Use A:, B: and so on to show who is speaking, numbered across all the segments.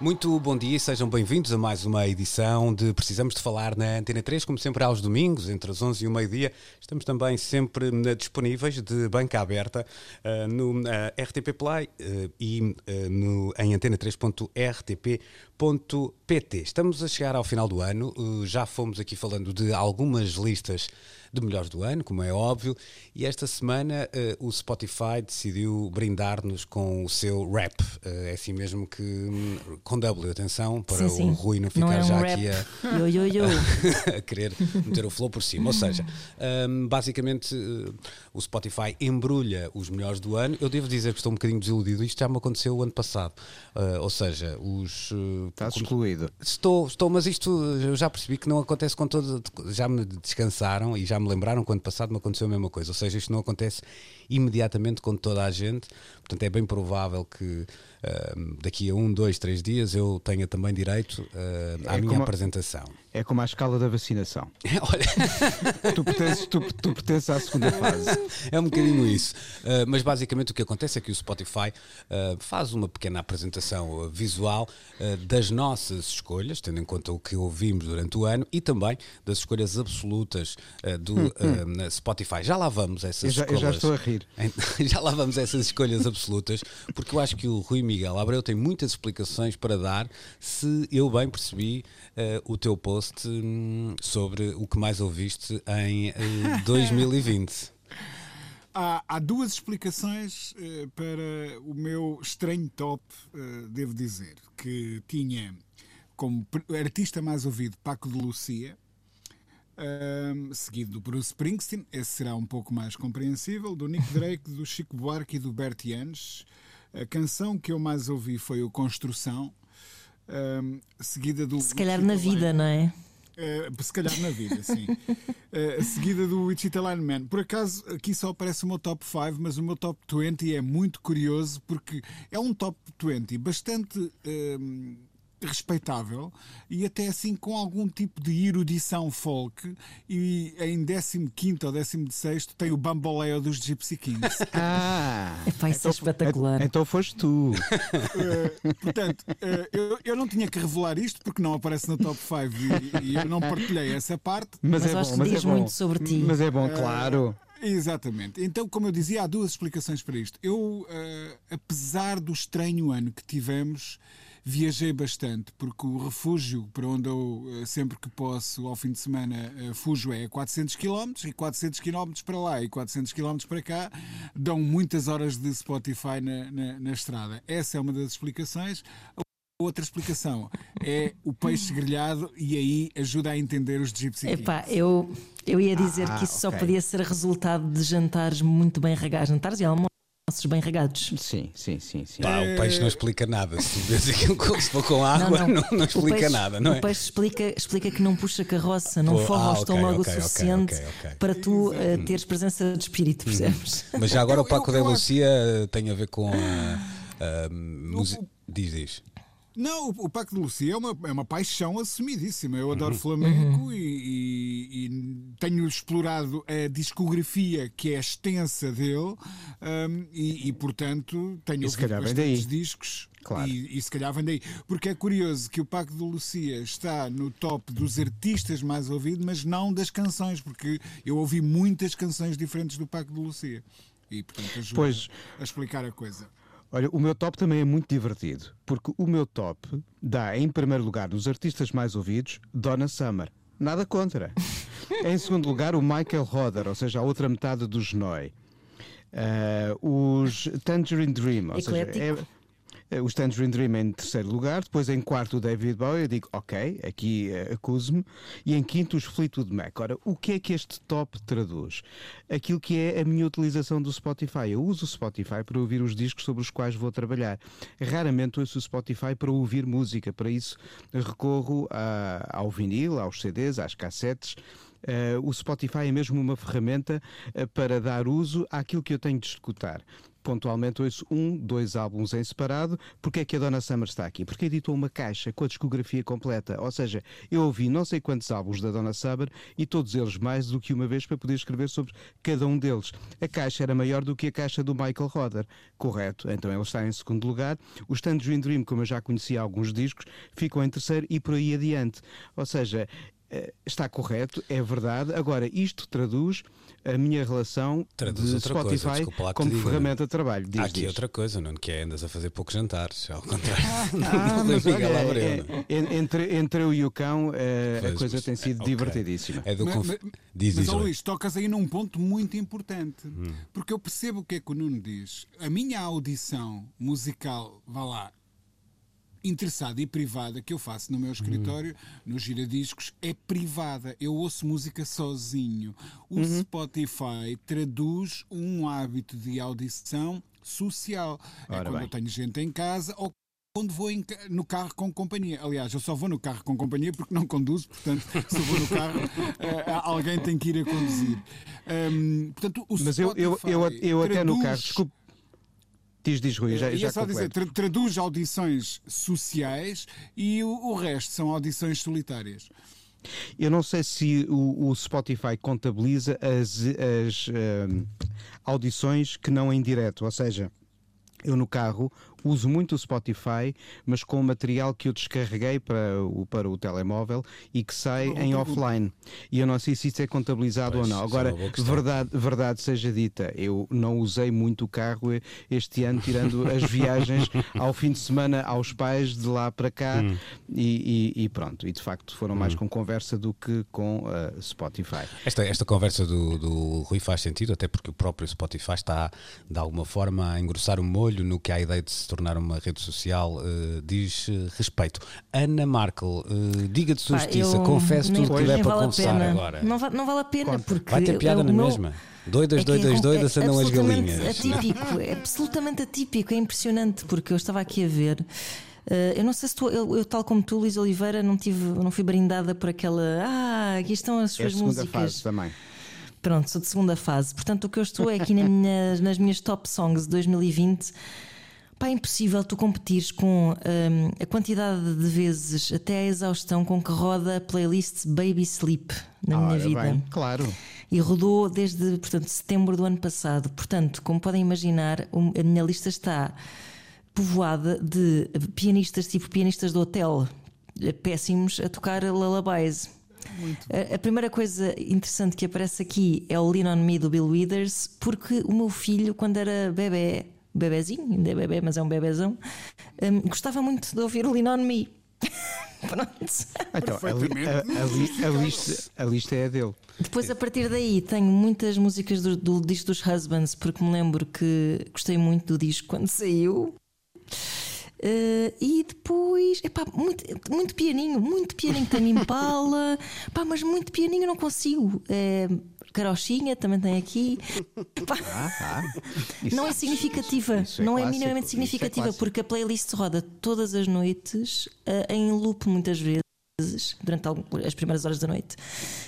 A: Muito bom dia e sejam bem-vindos a mais uma edição de Precisamos de Falar na Antena 3, como sempre aos domingos, entre as 11 e o meio-dia. Estamos também sempre eh, disponíveis de banca aberta uh, no uh, RTP Play uh, e no, em antena3.rtp.pt. Estamos a chegar ao final do ano, já fomos aqui falando de algumas listas de melhores do ano, como é óbvio, e esta semana uh, o Spotify decidiu brindar-nos com o seu rap. Uh, é assim mesmo que. Um, com W, atenção, para
B: sim, sim.
A: o Rui não ficar
B: não é um
A: já
B: rap.
A: aqui a.
B: Yo, yo, yo.
A: a querer meter o flow por cima. Ou seja, um, basicamente uh, o Spotify embrulha os melhores do ano. Eu devo dizer que estou um bocadinho desiludido. Isto já me aconteceu o ano passado. Uh, ou seja, os. Uh,
C: Estás excluído.
A: Estou, estou, mas isto eu já percebi que não acontece com todos. Já me descansaram e já me lembraram que ano passado me aconteceu a mesma coisa. Ou seja, isto não acontece imediatamente com toda a gente. Portanto, é bem provável que uh, daqui a um, dois, três dias eu tenha também direito uh, à
C: É
A: minha apresentação.
C: É como a escala da vacinação.
A: Olha,
C: Tu pertences, tu, tu pertences à segunda fase.
A: é um bocadinho isso. Uh, mas basicamente o que acontece é que o Spotify faz uma pequena apresentação visual das nossas escolhas, tendo em conta o que ouvimos durante o ano e também das escolhas absolutas do uh, Spotify. Já lá vamos a essas
C: Eu já, eu
A: escolhas.
C: já estou a rir.
A: Já lá vamos a essas escolhas absolutas, porque eu acho que o Rui Miguel Abreu tem muitas explicações para dar, se eu bem percebi eh, o teu post hum, sobre o que mais ouviste em eh, 2020.
D: Há, há duas explicações eh, para o meu estranho top, eh, devo dizer, que tinha como artista mais ouvido Paco de Lucia, ahm, seguido do Bruce Springsteen, esse será um pouco mais compreensível, do Nick Drake, do Chico Buarque e do Bert Jansch. A canção que eu mais ouvi foi o Construção, ahm, seguida do...
B: Se calhar na vida, não é?
D: Uh, se calhar na vida, sim. Uh, seguida do Wichita Lineman. Por acaso, aqui só aparece o meu top 5, mas o meu top 20 é muito curioso porque é um top 20 bastante um, respeitável e até assim com algum tipo de erudição folk. E em 15 ou 16 tem o Bamboleo dos Gypsy Kings.
C: Ah!
B: Epá, isso é espetacular.
C: Então foste tu.
D: Uh, portanto, uh, eu, eu não tinha que revelar isto porque não aparece no top 5 e, e eu não partilhei essa parte.
C: Mas,
B: Mas
C: é
B: acho
C: bom,
B: que
C: mas é
B: diz
C: bom.
B: muito sobre ti.
C: Mas é bom,
D: Eh,
C: claro.
D: Exatamente. Então, como eu dizia, há duas explicações para isto. Eu, eh, apesar do estranho ano que tivemos, viajei bastante, porque o refúgio para onde eu, eh, sempre que posso, ao fim de semana, eh, fujo é a 400 km, e 400 km para lá e 400 km para cá dão muitas horas de Spotify na, na, na estrada. Essa é uma das explicações. Outra explicação é o peixe grelhado e aí ajuda a entender os Gypsy.
B: Epá, eu, eu ia dizer
C: Ah,
B: que isso só
C: ok.
B: podia ser resultado de jantares muito bem regados, jantares e almoços bem regados.
C: Sim, sim, sim, sim.
A: Pá, o peixe não explica nada. Se vês aquilo se for com água, não, não
B: O
A: explica
B: peixe-
A: nada, não é?
B: O peixe explica, explica que não puxa carroça, não
A: Pô,
B: forra
A: ah,
B: o estômago
A: ok,
B: o suficiente
A: ok, ok.
B: para tu eh, teres presença de espírito, percebes?
A: Mas já agora
D: Eu-
A: o Paco
D: eu-
A: da
D: eu
A: Lucia tem a ver com a. a música. Diz, diz.
D: Não, o o Paco de Lucia é uma, é uma paixão assumidíssima. Eu
A: Uhum.
D: adoro flamenco e, e- e tenho explorado a discografia que é extensa dele hum, e, e, portanto, tenho ouvido bastantes discos.
C: Claro.
D: E, e se calhar vem daí. Porque é curioso que o Paco de Lucia está no top dos artistas mais ouvidos, mas não das canções, porque eu ouvi muitas canções diferentes do Paco de Lucia. E, portanto, ajuda
C: Pois.
D: a explicar a coisa.
C: Olha, o meu top também é muito divertido, porque o meu top dá em primeiro lugar nos artistas mais ouvidos Donna Summer. Nada contra. em segundo lugar, o Michael Rodder, ou seja, a outra metade do Genoi. Ah, os Tangerine Dream, ou seja,
B: Eclético.
C: é, Eh, O Tangerine Dream em terceiro lugar, depois em quarto o David Bowie, eu digo, ok, aqui eh, acuso-me, e em quinto os Fleetwood Mac. Ora, o que é que este top traduz? Aquilo que é a minha utilização do Spotify. Eu uso o Spotify para ouvir os discos sobre os quais vou trabalhar. Raramente ouço o Spotify para ouvir música, para isso recorro a- ao vinil, aos CDs, às cassetes. Eh, o Spotify é mesmo uma ferramenta eh, para dar uso àquilo que eu tenho de escutar. Pontualmente ouço um, dois álbuns em separado. Porque é que a Donna Summer está aqui? Porque editou uma caixa com a discografia completa. Ou seja, eu ouvi não sei quantos álbuns da Donna Summer e todos eles mais do que uma vez para poder escrever sobre cada um deles. A caixa era maior do que a caixa do Michael Roder. Correto. Então ele está em segundo lugar. Os Tangerine Dream, como eu já conhecia alguns discos, ficam em terceiro e por aí adiante. Ou seja, está correto, é verdade. Agora, isto traduz a minha relação
A: Traduz
C: de
A: coisa,
C: Spotify
A: desculpa que
C: como ferramenta de trabalho. Diz,
A: Há aqui
C: diz.
A: outra coisa, Nuno, que é andas a fazer poucos jantares, ao contrário.
C: Ah, mas olha,
A: Abreu,
C: é-
A: não é?
C: é- entre, entre eu e o cão, a
A: Pois,
C: coisa
A: mas-
C: tem sido
A: ok.
C: divertidíssima.
A: É do
D: Mas,
A: conf...
D: mas-
A: Diz,
D: mas,
A: diz.
D: Luís, tocas aí num ponto muito importante.
A: Hum.
D: Porque eu percebo o que é que o Nuno diz. A minha audição musical, vá lá, interessada e privada que eu faço no meu escritório, no giradiscos, é privada. Eu ouço música sozinho. O
A: Uhum.
D: Spotify traduz um hábito de audição social. É
C: Ora
D: quando
C: bem.
D: eu tenho gente em casa ou quando vou em no carro com companhia. Aliás, eu só vou no carro com companhia porque não conduzo, portanto, se eu vou no carro, eh, alguém tem que ir a conduzir. Hum, portanto, o
C: Mas eu, eu, eu,
D: Spotify
C: eu até no carro, desculpe. Diz, diz, Rui, já, já
D: É, só dizer, tra- traduz audições sociais e o, o resto são audições solitárias.
C: Eu não sei se o, o Spotify contabiliza as, as ehm, audições que não em direto, ou seja, eu no carro uso muito o Spotify, mas com material que eu descarreguei para o, para o telemóvel e que sai em offline. E eu não sei se isso é contabilizado
A: Pois,
C: ou não.
A: é
C: Agora,
A: questão.
C: verdade, verdade seja dita, eu não usei muito o carro este ano, tirando as viagens ao fim de semana aos pais de lá para cá
A: Hum.
C: e, e- e pronto. E de facto foram mais com conversa do que com ah, Spotify.
A: Esta, esta conversa do, do Rui faz sentido, até porque o próprio Spotify está, de alguma forma, a engrossar o molho no que a ideia de se tornar uma rede social eh, diz eh, respeito. Ana Markel, eh, diga de sua justiça,
B: nem-
A: tudo o que tiver para
B: vale
A: confessar agora.
B: Não, va- não vale a pena,
C: Conta.
B: porque.
A: Vai ter piada
B: eu-
A: na
B: o meu-
A: mesma. Doidas,
B: É que é
A: doidas, doidas,
B: é
A: andam as
B: absolutamente
A: galinhas.
B: Atípico, é absolutamente atípico, é impressionante, porque eu estava aqui a ver. eh, eu não sei se tu, eu, eu, tal como tu, Luís Oliveira, não, tive, não fui brindada por aquela. Ah, aqui estão as
C: É a
B: suas
C: segunda
B: músicas.
C: fase também.
B: Pronto, sou de segunda fase. Portanto, o que eu estou é aqui na minha- nas minhas top songs de 2020. É impossível tu competires com hum, a quantidade de vezes, até a exaustão, com que roda a playlist Baby Sleep na minha
C: Ora
B: vida.
C: bem, claro.
B: E rodou desde, portanto, setembro do ano passado. Portanto, como podem imaginar, um- a minha lista está povoada de pianistas, tipo pianistas do hotel, eh, péssimos, a tocar lullabies. A, a primeira coisa interessante que aparece aqui é o Lean on Me do Bill Withers, porque o meu filho, quando era bebê, bebezinho, ainda é bebê, mas é um bebezão, hum, gostava muito de ouvir o Lean on Me. Pronto.
C: Então, a, li- a- a li- a lista, a lista é a dele.
B: Depois, a partir daí, tenho muitas músicas do, do disco dos Husbands, porque me lembro que gostei muito do disco quando saiu. Eh, e depois, epá, muito, muito pianinho, muito pianinho. Tem Impala, pá, mas muito pianinho não consigo. Eh, Carochinha também tem aqui. Epá,
C: Isso-
B: não é significativa,
C: isso é
B: não é
C: clássico,
B: minimamente
C: isso é
B: significativa,
C: clássico.
B: porque a playlist roda todas as noites eh, em loop, muitas vezes. Durante as primeiras horas da noite,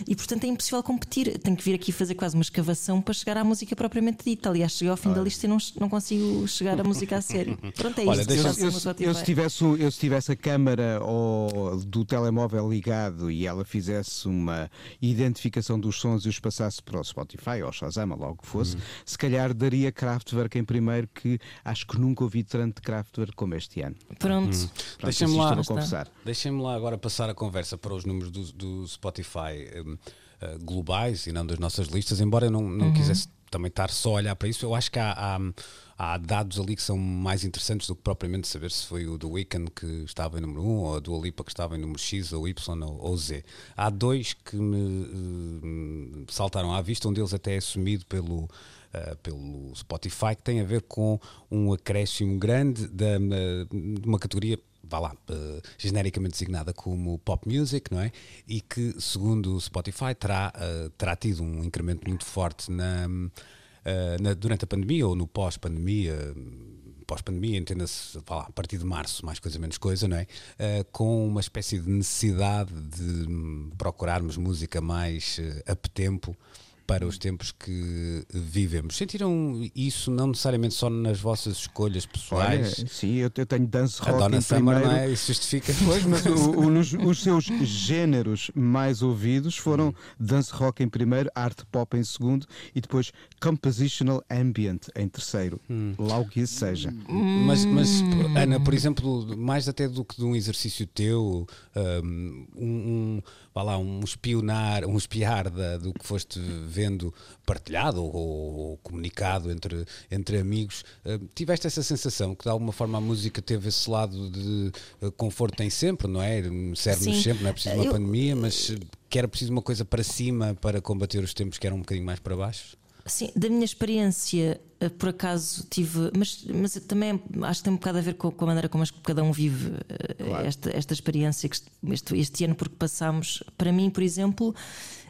B: e portanto é impossível competir. Tenho que vir aqui fazer quase uma escavação para chegar à música propriamente dita. Aliás, cheguei ao fim da lista e não, não consigo chegar à música a sério. Pronto, é
A: Olha,
B: isto.
A: deixa-
C: Eu, eu- eu se tivesse, eu se tivesse a câmara ou do telemóvel ligado e ela fizesse uma identificação dos sons e os passasse para o Spotify ou Shazam, ou logo que fosse,
A: Uhum.
C: se calhar daria Kraftwerk em primeiro, que acho que nunca ouvi tanto Kraftwerk como este ano.
B: Pronto.
C: Pronto,
A: Deixa-me
C: isso
A: lá-
C: confessar.
A: Deixem-me lá agora passar a conversa para os números do, do Spotify hum, eh, globais e não das nossas listas, embora eu não, não quisesse também estar só a olhar para isso, eu acho que há, há, há dados ali que são mais interessantes do que propriamente saber se foi o do Weekend que estava em número 1 ou a do Alipa que estava em número X ou Y ou, ou Z. Há dois que me hum, saltaram à vista, um deles até é assumido pelo uh, pelo Spotify, que tem a ver com um acréscimo grande da, de uma categoria vá lá, uh, genericamente designada como pop music, não é? E que, segundo o Spotify, terá, uh, terá tido um incremento muito forte na, uh, na durante a pandemia ou no pós-pandemia. Pós-pandemia, entenda-se a partir de março, mais coisa menos coisa, não é? com uma espécie de necessidade de hum, procurarmos música mais up tempo para os tempos que vivemos. Sentiram isso não necessariamente só nas vossas escolhas pessoais?
C: Sim, eu, eu tenho dance rock
A: a Donna
C: em
A: Summer,
C: primeiro.
A: não é? Isso justifica.
C: Pois, mas o, o, nos, os seus géneros mais ouvidos foram dance rock em primeiro, art pop em segundo e depois compositional ambient em terceiro.
A: Hum.
C: Lá o que isso seja.
A: Mas, mas, Ana, por exemplo, mais até do que de um exercício teu, um, um, vá lá, um espionar, um espiar da, do que foste vendo partilhado ou, ou comunicado entre, entre amigos, uh, tiveste essa sensação que de alguma forma a música teve esse lado de uh, conforto tem sempre, não é? Serve-nos sempre, não é preciso uma
B: Eu...
A: pandemia, mas que era preciso uma coisa para cima para combater os tempos que eram um bocadinho mais para baixo?
B: Sim, da minha experiência, eh, por acaso tive. Mas, mas também acho que tem um bocado a ver com, com a maneira como cada um vive claro. esta, esta experiência, este, este ano, porque passamos. Para mim, por exemplo,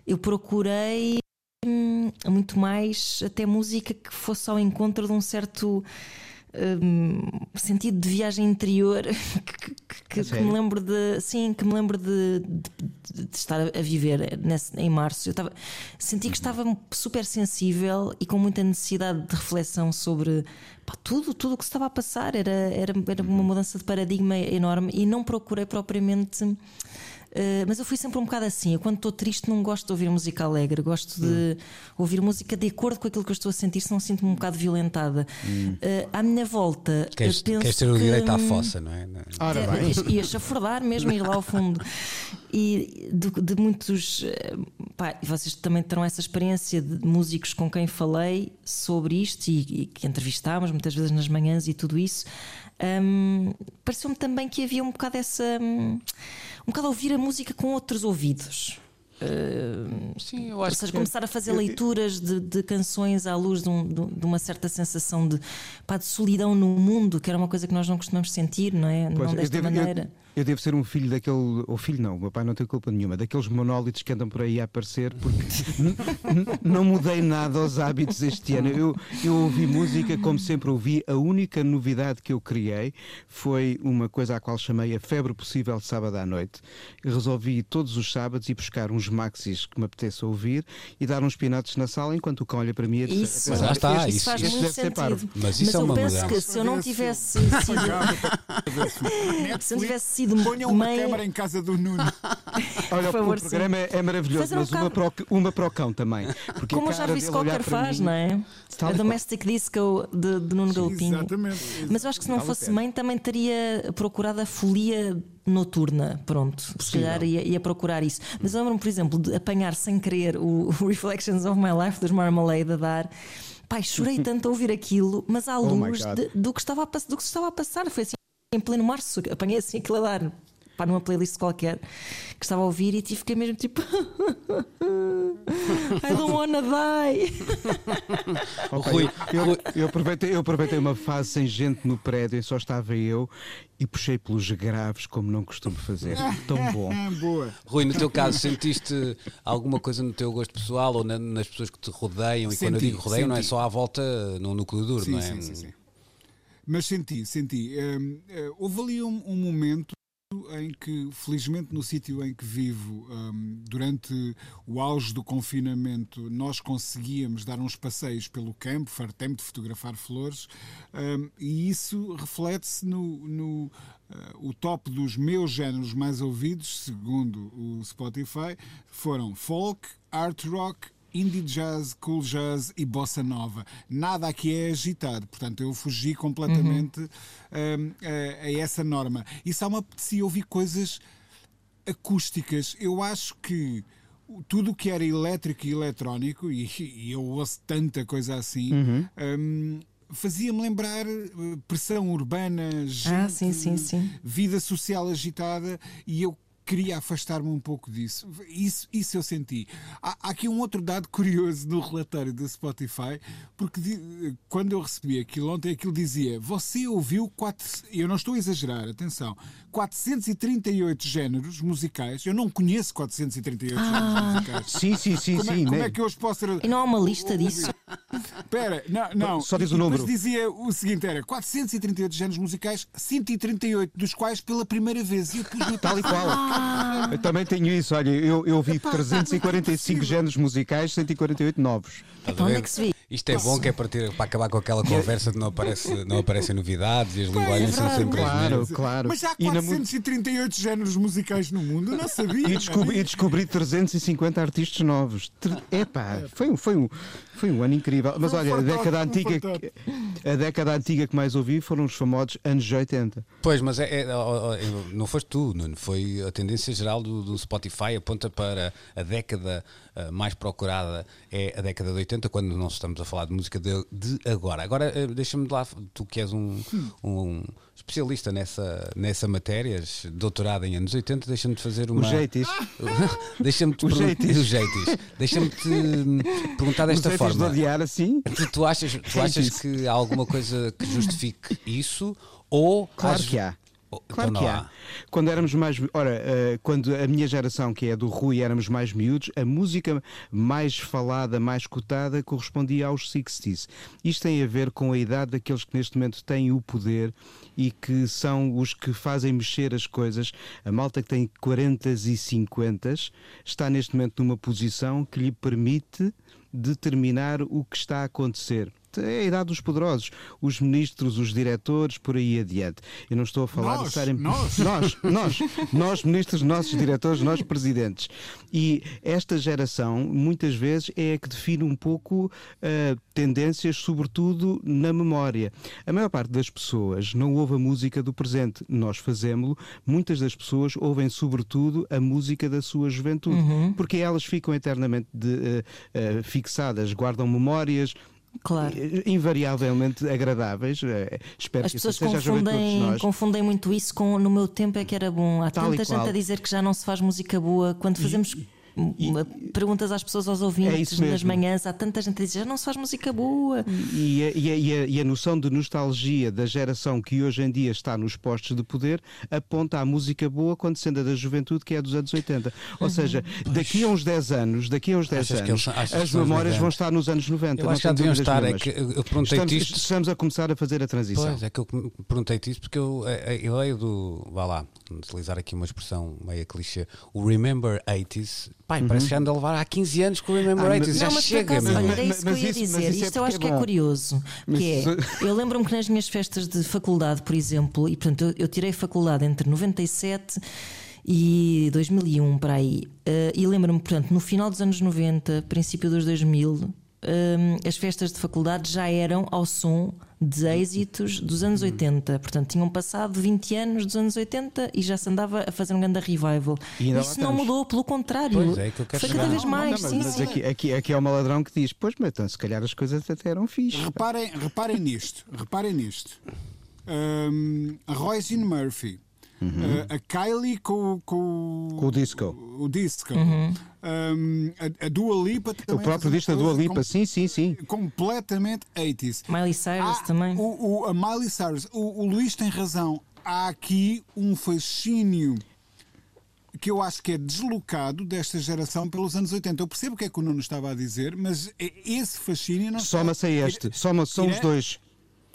B: eu procurei hum, muito mais até música que fosse ao encontro de um certo. Um, sentido de viagem interior que, que, que me lembro de sim que me lembro de, de, de estar a viver nesse, em março. Eu tava, senti que estava super sensível e com muita necessidade de reflexão sobre pá, tudo tudo o que estava a passar. Era, era, era uma mudança de paradigma enorme e não procurei propriamente mas eu fui sempre um bocado assim. Eu, quando estou triste, não gosto de ouvir música alegre. Gosto de hum. ouvir música de acordo com aquilo que eu estou a sentir, senão sinto-me um bocado violentada. Hum. Uh, à minha volta.
A: Queres,
B: penso
A: queres ter o direito à fossa, não é?
C: Ora bem.
B: E a chafurdar mesmo, ir lá ao fundo. E de, de muitos. Pá, vocês também terão essa experiência de músicos com quem falei sobre isto e, e que entrevistámos muitas vezes nas manhãs e tudo isso. Um, Pareceu-me também que havia um bocado essa. Um, um bocado a ouvir a música com outros ouvidos. Uh,
A: Sim, eu acho
B: ou seja,
A: que...
B: começar a fazer leituras de, de canções à luz de, um, de, uma certa sensação de, pá, de solidão no mundo, que era uma coisa que nós não costumamos sentir, não é?
C: Pois,
B: não desta
C: devo,
B: maneira.
C: Eu eu devo ser um filho daquele, ou filho não, o meu pai não tem culpa nenhuma, daqueles monólitos que andam por aí a aparecer, porque não mudei nada aos hábitos este ano. Eu, eu ouvi música como sempre ouvi, a única novidade que eu criei foi uma coisa à qual chamei a febre possível de sábado à noite. Resolvi todos os sábados ir buscar uns maxis que me apetece ouvir e dar uns pinotes na sala enquanto o cão olha para mim e diz,
B: Isso,
A: Mas lá está,
B: isso,
A: isso-
B: faz
C: isso
B: muito
C: deve ser parvo.
B: sentido.
A: Mas isso é
B: eu
A: uma
B: penso
A: mudança.
B: que se eu não tivesse sido, se eu tivesse sido
D: Ponham uma
B: mãe,
D: câmara em casa do Nuno.
C: Olha,
B: favor,
C: o programa é, é maravilhoso,
B: um
C: mas uma, para o, uma para o cão também. Porque
B: como
C: dele olhar
B: Cocker faz,
C: mim-
B: não é? A. Domestic Disco de, de Nuno Galpinho.
D: Exatamente.
B: Mas eu acho que se não fosse mãe também teria procurado a folia noturna. Pronto, se calhar ia, ia procurar isso. Mas lembro-me, por exemplo, de apanhar sem querer o o Reflections of My Life dos Marmalade a dar. Pai, chorei tanto a ouvir aquilo, mas à
C: Oh
B: luz
C: God.
B: de- do, que estava a, do que se estava a passar. Foi assim, em pleno março, apanhei assim aquilo a dar. Pá, numa playlist qualquer que estava a ouvir e tive- fiquei mesmo tipo I don't wanna die.
C: Ok,
A: Rui,
C: eu, eu aproveitei, eu aproveitei uma fase sem gente no prédio e só estava eu e puxei pelos graves como não costumo fazer. Tão bom.
D: Boa.
A: Rui, no teu caso, sentiste alguma coisa no teu gosto pessoal ou na- nas pessoas que te rodeiam? e quando eu
D: Senti,
A: digo rodeiam, não é
D: senti.
A: só à volta no núcleo duro,
D: Sim,
A: não é?
D: sim, sim, sim. Mas senti, senti. Hum, eh, houve ali um, um momento em que, felizmente, no sítio em que vivo, hum, durante o auge do confinamento, nós conseguíamos dar uns passeios pelo campo, fartei-me de fotografar flores, hum, e isso reflete-se no. no eh, o top dos meus géneros mais ouvidos, segundo o Spotify, foram folk, art rock, indie jazz, cool jazz e bossa nova. Nada aqui é agitado, portanto eu fugi completamente hum, a, a essa norma. E só me apetecia ouvir coisas acústicas. Eu acho que tudo o que era elétrico e eletrónico, e, e eu ouço tanta coisa assim, hum, fazia-me lembrar eh, pressão urbana, gente,
B: Ah, sim, sim, sim.
D: vida social agitada, e eu queria afastar-me um pouco disso. Isso, isso eu senti. Há, há aqui um outro dado curioso no relatório do Spotify, porque di- quando eu recebi aquilo ontem, aquilo dizia: Você ouviu quatro. Eu não estou a exagerar, atenção. 438 géneros musicais. Eu não conheço 438 géneros musicais.
C: Sim, sim, sim,
D: Como, é,
C: sim.
D: como
C: né?
D: é que eu os posso ter...
B: E não há uma lista disso?
D: Espera, não, não.
C: Só diz o número.
D: dizia o seguinte: era 438 géneros musicais, 138 dos quais pela primeira vez. E eu pus-me a
C: Tal e qual.
D: "Caramba,
C: Eu também tenho isso. Olha, eu, eu vi 345 géneros musicais, 148 novos.
B: Então onde é que se vê?
A: Isto é bom que é para, ter- para acabar com aquela conversa de não, aparece, não aparecem novidades e as linguagens são sempre as
C: claro.
A: mesmas.
C: claro.
D: Mas há
C: E na mu-
D: 438 géneros musicais no mundo, eu não sabia.
C: E descobri, e descobri 350 artistas novos. Epá, foi um, foi um, foi um ano incrível. Mas
D: um
C: olha, a década
D: um
C: antiga, a década antiga que mais ouvi foram os famosos anos 80.
A: Pois, mas é, é- não foste tu, Nuno. Foi a tendência geral do, do Spotify, aponta para a década ah, mais procurada é a década de 80, quando não estamos a falar de música de, de agora. Agora, eh, deixa-me de lá, tu que és um, um especialista nessa, nessa matéria, doutorado em anos 80, deixa-me de fazer uma.
C: Os jeitis.
A: Deixa-me te
C: Os jeitis.
A: os jeitis. Deixa-me te hum, perguntar desta
C: Os jeitis de
A: forma.
C: odiar assim.
A: Tu, tu achas, tu achas que há alguma coisa que justifique isso? Ou
C: Claro
A: às-
C: que há.
A: Ou-
C: Claro
A: então
C: que
A: não
C: há. Quando éramos mais. Ora, eh, quando a minha geração, que é do Rui, éramos mais miúdos, a música mais falada, mais cotada, correspondia aos 60s. Isto tem a ver com a idade daqueles que neste momento têm o poder e que são os que fazem mexer as coisas. A malta que tem 40 e 50 está neste momento numa posição que lhe permite determinar o que está a acontecer. É a idade dos poderosos, os ministros, os diretores, por aí adiante. Eu não estou a falar
D: Nós,
C: necessariamente.
D: nós.
C: nós, nós, nós ministros, nossos diretores, nós presidentes. E esta geração, muitas vezes, é a que define um pouco ah, tendências, sobretudo na memória. A maior parte das pessoas não ouve a música do presente, nós fazemos-lo. Muitas das pessoas ouvem, sobretudo, a música da sua juventude, porque elas ficam eternamente de, ah, ah, fixadas, guardam memórias.
B: Claro.
C: Invariavelmente agradáveis. eh, Espero
B: As
C: que
B: pessoas confundem, confundem muito isso com no meu tempo é que era bom. Há
C: Tal
B: tanta gente a dizer que já não se faz música boa. Quando fazemos hum, perguntas às pessoas, aos
C: É
B: ouvintes
C: isso
B: nas manhãs, há tanta gente a dizer já não se faz música boa.
C: E a, e a- e a- e a noção de nostalgia da geração que hoje em dia está nos postos de poder aponta à música boa quando sendo a da juventude, que é a dos anos 80. Ou seja, daqui a uns 10 anos, daqui a uns 10
A: Uhum. Achas
C: anos,
A: eles-
C: as memórias vão estar nos anos 90.
A: Eu
C: não
A: acho que deviam estar. É que eu eu perguntei-te
C: Estamos,
A: isto.
C: estamos a começar a fazer a transição.
A: Pois, é que eu perguntei-te isso porque eu, a ideia do. Vá lá, utilizar aqui uma expressão meia clichê. O Remember 80s. Pai, parece que anda a levar há 15 anos com o Remember
C: Uhum. Ah, mas-
A: 80s. já
B: não, mas
A: chega,
B: acaso, olha, era
C: Mas-
B: isso que eu
C: mas
B: ia
C: isso- mas
B: dizer.
C: isso é
B: Isto eu acho que é
C: bom.
B: curioso.
C: Mas
B: Que é, eu lembro-me que nas minhas festas de faculdade, por exemplo, e portanto eu, eu tirei faculdade entre 97 e 2001 para aí. Eh, e lembro-me, portanto, no final dos anos 90, princípio dos 2000, eh, as festas de faculdade já eram ao som de êxitos dos anos 80. Portanto, tinham passado 20 anos dos anos 80 e já se andava a fazer um grande revival.
C: E lá
B: Isso não mudou, pelo contrário.
A: É, quero
B: Foi
A: chegar.
B: cada vez
D: Não, não,
B: mais.
D: não,
B: sim,
C: Mas
B: sim.
C: aqui, aqui, aqui é uma ladrão que diz: Pois, mas então, se calhar as coisas até eram fixe.
D: Reparem, reparem nisto, reparem nisto. Hum, a Roisin Murphy, uh, a Kylie com, com,
C: Com o disco.
D: o disco.
B: Uhum.
D: Hum, a, a Dua Lipa também
C: O próprio disco da Dua Lipa,
D: com-
C: sim, sim, sim.
D: completamente 80s.
B: Miley Cyrus
D: Há-
B: também.
D: O, o- a Miley Cyrus, o, o Luís tem razão. Há aqui um fascínio que eu acho que é deslocado desta geração pelos anos 80. Eu percebo o que é que o Nuno estava a dizer, mas é- esse fascínio não
C: Soma-se a este. Soma são os dois.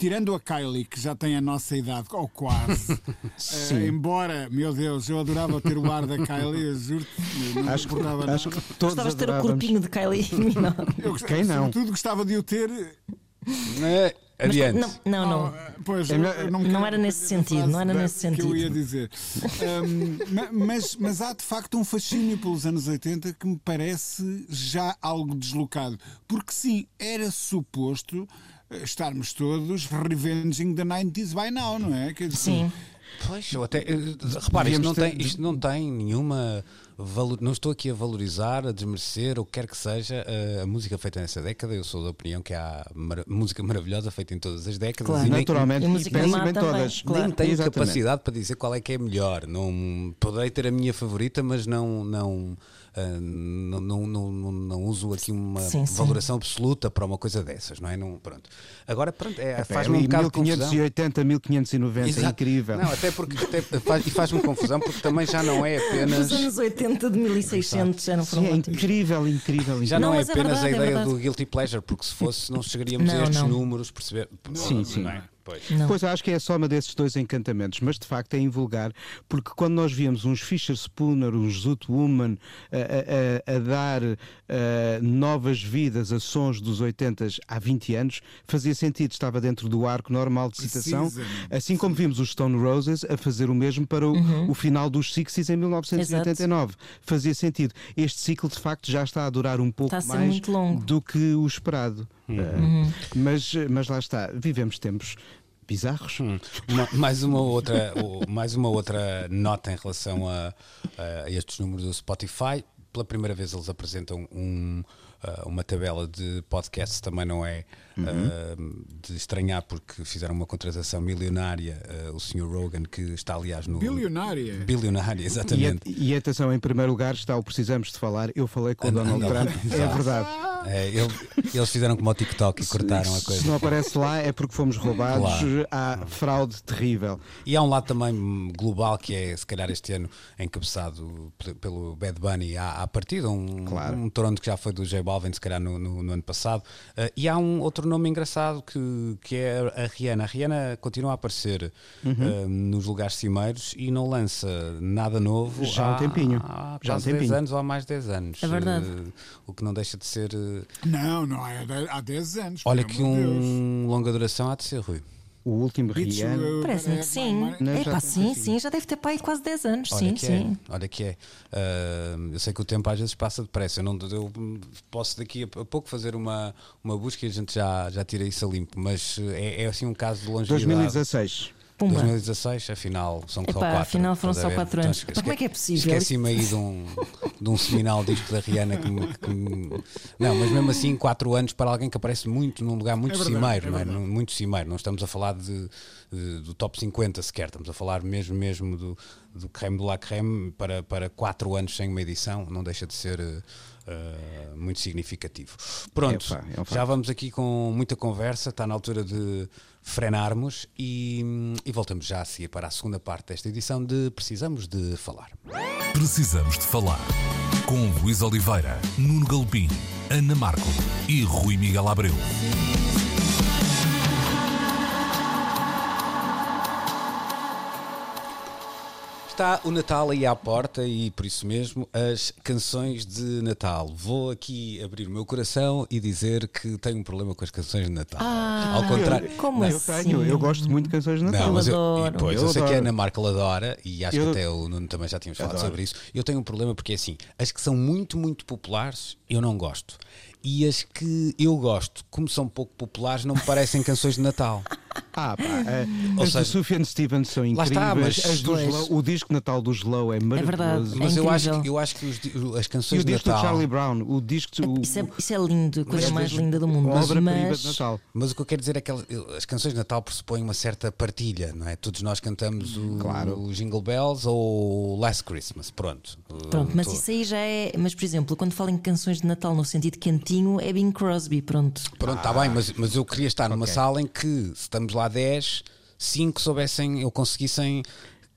D: Tirando a Kylie, que já tem a nossa idade, ou quase. Eh, embora, meu Deus, eu adorava ter o ar da Kylie, eu juro não me
C: Acho,
D: importava
C: acho
D: nada.
C: que todos
B: Gostavas de ter o corpinho de Kylie Minogue.
D: Eu
C: Quem não?
D: Sobretudo gostava de o ter.
A: É,
B: Mas,
A: adiante.
B: não, não, não.
D: Ah, pois,
C: É
D: eu-
B: Não
D: quero
B: era nesse sentido, não era nesse
D: Que eu
B: sentido.
D: ia dizer. Ma- mas, mas há de facto um fascínio pelos anos 80 que me parece já algo deslocado. Porque sim, era suposto estarmos todos revenging the 90s by now, não é? Quer dizer,
B: Sim.
A: Pois, eu até. eh, Repara, isto não, tem, isto não tem nenhuma valo- não estou aqui a valorizar, a desmerecer, ou o que quer que seja, uh, a música feita nessa década. Eu sou da opinião que há mara- música maravilhosa feita em todas as décadas
B: Claro.
A: e nem,
C: Naturalmente,
B: E
C: e bem
B: também,
C: todas.
B: claro.
A: nem tenho
C: Exatamente.
A: capacidade para dizer qual é que é melhor. Não poderei ter a minha favorita, mas não não ah, não, não, não, não- não uso aqui uma
B: Sim, sim.
A: valoração absoluta para uma coisa dessas, não é? Não, pronto. Agora pronto, é, faz-me um bocado de confusão.
C: 1580, 1590, é
A: Exato.
C: incrível.
A: Não, até porque até faz, e faz-me confusão porque também já não é apenas
B: Os anos 80 de 1600 já não foram
C: Sim, é
B: ótimos.
C: incrível, incrível,
A: já
C: incrível.
A: não,
B: Não,
A: é
B: mas é
A: apenas
B: verdade,
A: a
B: é
A: ideia
B: verdade.
A: do guilty pleasure, porque se fosse não chegaríamos a
B: Não,
A: estes
B: não.
A: números, perceber?
C: Sim, sim.
A: Não é? Pois.
B: Não.
C: Pois acho que é a soma desses dois encantamentos, mas de facto é invulgar, porque quando nós víamos uns Fisher Spooner, uns Zoot Woman a, a- a- a dar eh, novas vidas a sons dos 80 há 20 anos, fazia sentido, estava dentro do arco normal de citação,
D: Precisamente.
C: assim como vimos os Stone Roses a fazer o mesmo para o,
B: Uhum.
C: o final dos 60s em 1989. Fazia sentido. Este ciclo de facto já está a durar um pouco
B: a
C: mais do que o esperado.
A: Uhum.
C: Mas, mas lá está, vivemos tempos bizarros.
A: Hum. Uma- mais, uma outra, mais uma outra nota em relação a, a estes números do Spotify. Pela primeira vez eles apresentam um, ah, uma tabela de podcasts, também não é ah, de estranhar porque fizeram uma contratação milionária, ah, o Sr. Rogan, que está aliás no...
D: Bilionária.
A: Bilionária,
C: E,
A: exatamente.
C: e atenção, em primeiro lugar está o Precisamos de Falar. Eu falei com o
A: Ah,
C: Donald
A: não,
C: Trump.
A: não.
C: É verdade.
A: É, ele- eles fizeram como o TikTok e cortaram a
C: Se
A: coisa.
C: não aparece lá é porque fomos roubados.
A: Claro.
C: Há fraude terrível.
A: E há um lado também global que é, se calhar, este ano encabeçado pe- pelo Bad Bunny à, à partida, um,
C: Claro.
A: um Toronto que já foi do J Balvin, se calhar, no, no- no ano passado. Uh, e há um outro nome engraçado que, que é a Rihanna. A Rihanna continua a aparecer
C: Uhum.
A: uh, nos lugares cimeiros e não lança nada novo
C: Já há um tempinho.
A: há
C: Já há um
A: quase 10
C: tempinho.
A: anos ou há mais de 10 anos.
B: É verdade.
A: Uh, o que não deixa de ser. uh,
D: Não, não, é há 10 anos.
A: olha que
D: de Deus.
A: um longa duração há de ser, Rui.
C: O último Rihanna.
D: uh,
B: Parece-me
D: é,
B: que sim.
C: Não,
B: É pá, sim,
C: sim.
B: sim, já deve ter para aí quase 10 anos.
A: Olha
B: sim,
A: que
B: sim.
A: é, olha que é. Ah, eu sei que o tempo às vezes passa depressa. Eu, não, eu posso daqui a pouco fazer uma, uma busca e a gente já, já tira isso a limpo, mas é, é assim um caso de longevidade.
C: 2016.
B: Pumba.
A: 2016, afinal são só quatro.
B: afinal foram só quatro anos. Epá, como é que é possível?
A: Esqueci-me aí de um, de um seminal disco da Rihanna que me, que me- Não, mas mesmo assim, quatro anos para alguém que aparece muito num lugar muito
D: É verdade,
A: cimeiro,
D: é
A: não é? Muito cimeiro. Não estamos a falar de, de- do top 50 sequer, estamos a falar mesmo, mesmo do, do creme de la creme para, para quatro anos sem uma edição, não deixa de ser. eh, eh, muito significativo. Pronto,
C: pá, é um
A: já vamos aqui com muita conversa, está na altura de frenarmos e, e voltamos já a seguir para a segunda parte desta edição de Precisamos de Falar.
E: Precisamos de falar com Luís Oliveira, Nuno Galpim, Ana Marco e Rui Miguel Abreu.
A: Está o Natal aí à porta e por isso mesmo as canções de Natal. Vou aqui abrir o meu coração e dizer que tenho um problema com as canções de Natal.
B: Ah,
A: Ao contrário.
B: Como
C: eu
B: assim?
C: tenho, eu gosto muito de canções de Natal.
A: Não, mas eu,
B: adoro.
A: e, pois,
C: Eu
A: eu, sei que a
C: adoro.
A: Ana Marca adora e acho
C: Eu-
A: que até o Nuno também já tínhamos falado
C: Adoro.
A: sobre isso. Eu tenho um problema porque assim, as que são muito, muito populares, eu não gosto. E as que eu gosto, como são pouco populares, não me parecem canções de Natal.
C: Ah, pá,
A: Ou
C: as do
A: seja,
C: Sufjan Stevens são incríveis.
A: está, mas-
C: do. Slow- o disco de Natal do Slow é maravilhoso.
B: verdade.
A: Mas
B: É
A: eu acho, que, eu acho que os as
C: E
A: canções
C: o
A: de
C: disco do
A: Natal.
C: Charlie Brown, o disco o,
B: Isso é, isso é lindo, a coisa
C: Mas-
B: mais linda do mundo. Mas, mas
C: Natal.
A: Mas o que eu quero dizer é que as canções de Natal pressupõem uma certa partilha, não é? Todos nós cantamos o,
C: Claro.
A: o Jingle Bells ou o Last Christmas, pronto.
B: Pronto, mas
A: Tô-
B: isso aí já é. Mas, por exemplo, quando falo em canções de Natal no sentido quentinho, é Bing Crosby, pronto.
A: Pronto, está bem, mas, mas eu queria estar numa
C: Ok.
A: sala em que, se estamos lá 10, 5 soubessem, eu conseguissem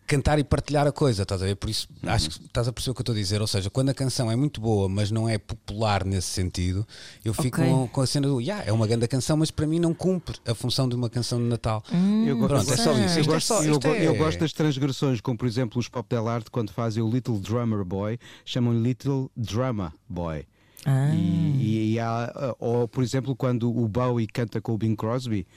A: cantar e partilhar a coisa, estás a ver? Por isso,
C: Uhum.
A: acho que estás a perceber o que eu estou a dizer. Ou seja, quando a canção é muito boa, mas não é popular nesse sentido, eu fico
B: Ok.
A: com, com a cena do, yeah, é uma grande canção, mas para mim não cumpre a função de uma canção de Natal.
C: Eu gosto,
A: Pronto, é só isso.
C: Eu
A: Isto é
C: gosto,
A: só-
C: eu,
A: isto
C: go-
A: é-
C: eu gosto das transgressões, como por exemplo os Pop Del Arte, quando fazem o Little Drummer Boy, chamam Little Drama Boy.
B: Ah.
C: E, e há, uh, ou por exemplo, quando o Bowie canta com o Bing Crosby.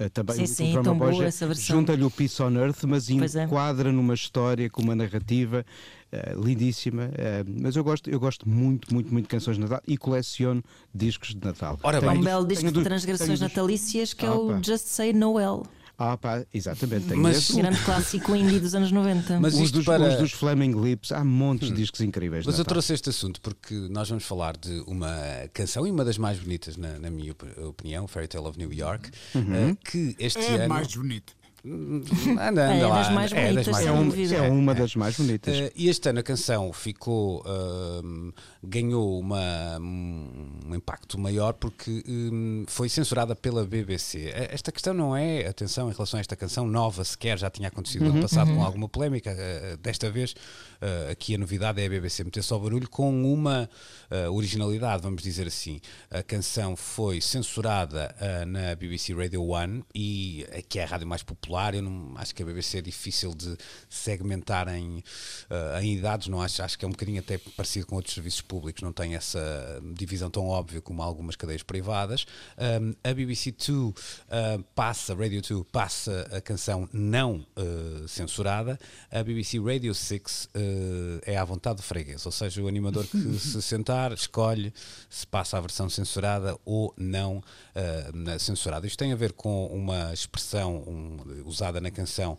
C: Uh, também
B: Sim,
C: o
B: sim,
C: já-
B: essa versão.
C: junta-lhe o Peace on Earth, mas
B: Pois é.
C: enquadra numa história com uma narrativa uh, lindíssima. uh, mas eu gosto, eu gosto muito, muito, muito de canções de Natal e coleciono discos de Natal.
A: Ora
B: Há
A: bem,
B: um belo disco de transgressões natalícias que é
C: Ah,
B: o
C: pá.
B: Just Say Noel.
C: Ah, pá, exatamente. Tenho
A: Mas-
C: esse.
B: Grande clássico indie dos anos 90.
A: Mas
C: Os dos,
A: para-
C: os dos Flaming Lips, há montes de discos incríveis.
A: Mas
C: de
A: eu trouxe este assunto porque nós vamos falar de uma canção e uma das mais bonitas, na, na minha op- opinião, Fairy Tale of New York,
C: Uhum.
A: eh, que este
D: É
A: ano.
D: mais bonito.
A: Anda, anda
B: É
A: lá,
B: das mais
A: é das
B: bonitas,
A: mais
C: É, um-
A: bonitas.
B: dúvida.
C: é uma das mais bonitas.
A: Eh, e este ano a canção ficou ahm, ganhou uma, um impacto maior porque hum, foi censurada pela BBC. Eh, Esta questão não é, atenção, em relação a esta canção nova sequer, já tinha acontecido no ano passado com alguma polémica. eh, desta vez, eh, aqui a novidade é a BBC meter só barulho com uma eh, originalidade, vamos dizer assim. A canção foi censurada eh, na BBC Radio 1 e que é a rádio mais popular. Eu não acho que a BBC é difícil de segmentar em, eh, em idades, não acho, acho que é um bocadinho até parecido com outros serviços públicos, não tem essa divisão tão óbvia como algumas cadeias privadas. Um, a BBC Two uh, passa, Radio 2 passa a canção não uh, censurada. A BBC Radio 6 uh, é à vontade do freguês, ou seja, o animador que se sentar escolhe se passa a versão censurada ou não uh, na censurada. Isto tem a ver com uma expressão um, usada na canção,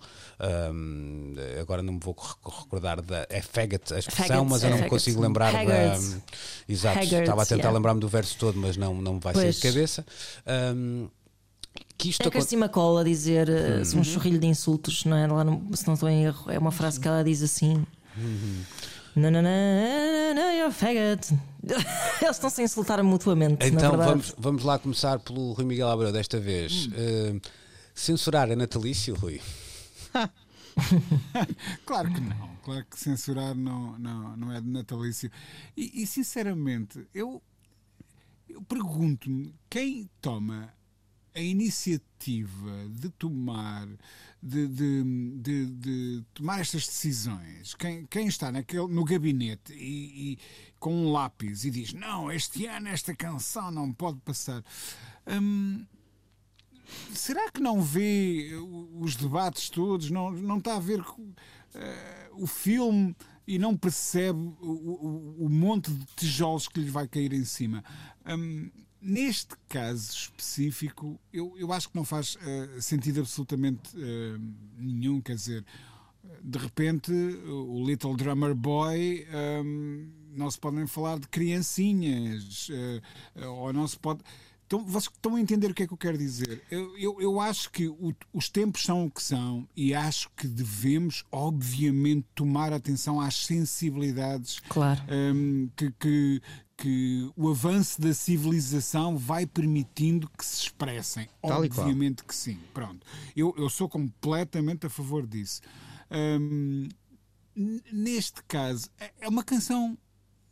A: um, agora não me vou rec- recordar da. É faggot a expressão,
B: Faggot,
A: mas eu não
B: é
A: me consigo lembrar da.
B: Haggard.
A: Exato,
B: Haggard,
A: estava a tentar
B: yeah.
A: lembrar-me do verso todo, mas não, não me vai
B: Pois.
A: sair de cabeça. Um, que isto
B: É a
A: aconte-
B: Kirsty McCall a dizer uh,
A: Uhum.
B: um chorrilho de insultos, não é? Lá no- se não estou em erro, é uma frase que ela diz assim.
A: Uhum.
B: Não, não, não, não, you're a faggot. Eles estão-se a insultar mutuamente.
A: Então vamos, vamos lá começar pelo Rui Miguel Abreu desta vez. Uh, censurar é natalício, Rui?
D: Claro que não. Claro que censurar não, não, não é de natalício. E, e, sinceramente, eu, eu pergunto-me quem toma a iniciativa de tomar de, de, de, de tomar estas decisões, quem, quem está naquele, no gabinete e, e com um lápis e diz não, este ano esta canção não pode passar. Hum, será que não vê os debates todos? Não, não está a ver eh, o filme e não percebe o, o- o monte de tijolos que lhe vai cair em cima? Hum, neste caso específico, eu, eu acho que não faz eh, sentido absolutamente eh, nenhum. Quer dizer, de repente, o Little Drummer Boy. hum, não se podem falar de criancinhas, eh, ou não se pode. Então, vocês estão a entender o que é que eu quero dizer? Eu, eu, eu acho que o- os tempos são o que são e acho que devemos, obviamente, tomar atenção às sensibilidades
B: Claro.
D: hum, que, que, que o avanço da civilização vai permitindo que se expressem.
C: Tal.
D: Obviamente que sim. Pronto. Eu, eu sou completamente a favor disso. Hum, neste caso, é- é uma canção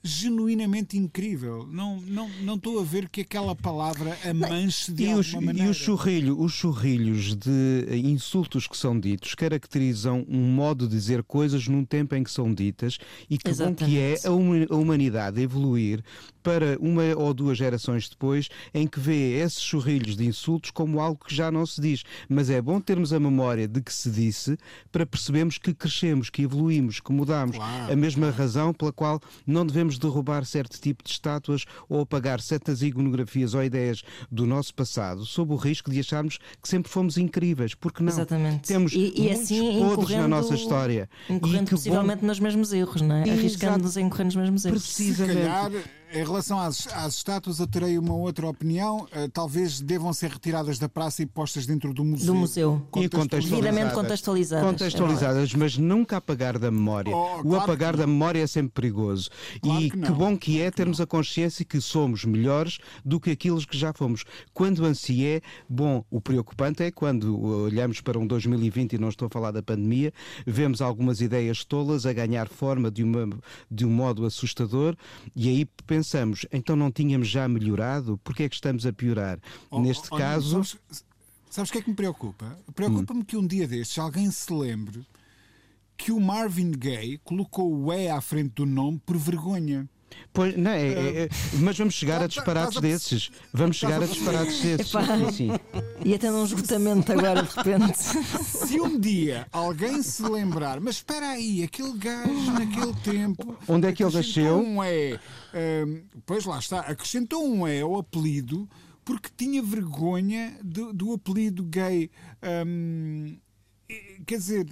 D: genuinamente incrível. Não não não estou a ver que aquela palavra a manche de
C: E
D: alguma
C: os, e
D: maneira.
C: os, churrilho, os churrilhos de eh, insultos que são ditos caracterizam um modo de dizer coisas num tempo em que são ditas e que bom que é a huma- a humanidade evoluir para uma ou duas gerações depois em que vê esses churrilhos de insultos como algo que já não se diz. Mas é bom termos a memória de que se disse para percebermos que crescemos, que evoluímos, que mudamos.
D: Claro,
C: a mesma razão pela qual não devemos derrubar certo tipo de estátuas ou apagar certas iconografias ou ideias do nosso passado sob o risco de acharmos que sempre fomos incríveis, porque não?
B: Exatamente.
C: Temos
B: E- e
C: muitos
B: assim
C: podres na nossa história.
B: Incorrendo
C: e que bom-
B: possivelmente nos mesmos erros, não é? Arriscando-nos a incorrer nos mesmos erros.
D: Se
C: precisamente.
D: Em relação às, às estátuas, eu terei uma outra opinião. Eh, talvez devam ser retiradas da praça e postas dentro do museu.
B: Do museu.
C: E
B: Devidamente
C: contextualizadas.
B: contextualizadas.
C: Contextualizadas, mas nunca apagar da memória.
D: Oh,
C: o
D: claro
C: apagar
D: que
C: da memória é sempre perigoso.
D: Claro
C: e
D: que
C: que, bom que é termos a consciência que somos melhores do que aqueles que já fomos. Quando assim é, bom, o preocupante é quando olhamos para um 2020 e não estou a falar da pandemia, vemos algumas ideias tolas a ganhar forma de, uma, de um modo assustador e aí pensamos, então não tínhamos já melhorado? Porquê é que estamos a piorar?
D: Oh,
C: Neste
D: oh,
C: caso.
D: Sabes, sabes o que é que me preocupa? Preocupa-me que um dia destes alguém se lembre que o Marvin Gaye colocou o E à frente do nome por vergonha.
C: Pois, não, é, é- é- mas vamos chegar a
D: Tá- tá-
C: disparates
D: a-
C: desses. Vamos chegar
D: a
C: disparates desses.
B: Epá.
C: Sim, sim.
B: Ia tendo um esgotamento agora de repente.
D: Se um dia alguém se lembrar, mas espera aí, aquele gajo naquele tempo.
C: Onde é que ele nasceu?
D: Um e, pois lá está, acrescentou um E ao apelido porque tinha vergonha do, do apelido gay. E, quer dizer,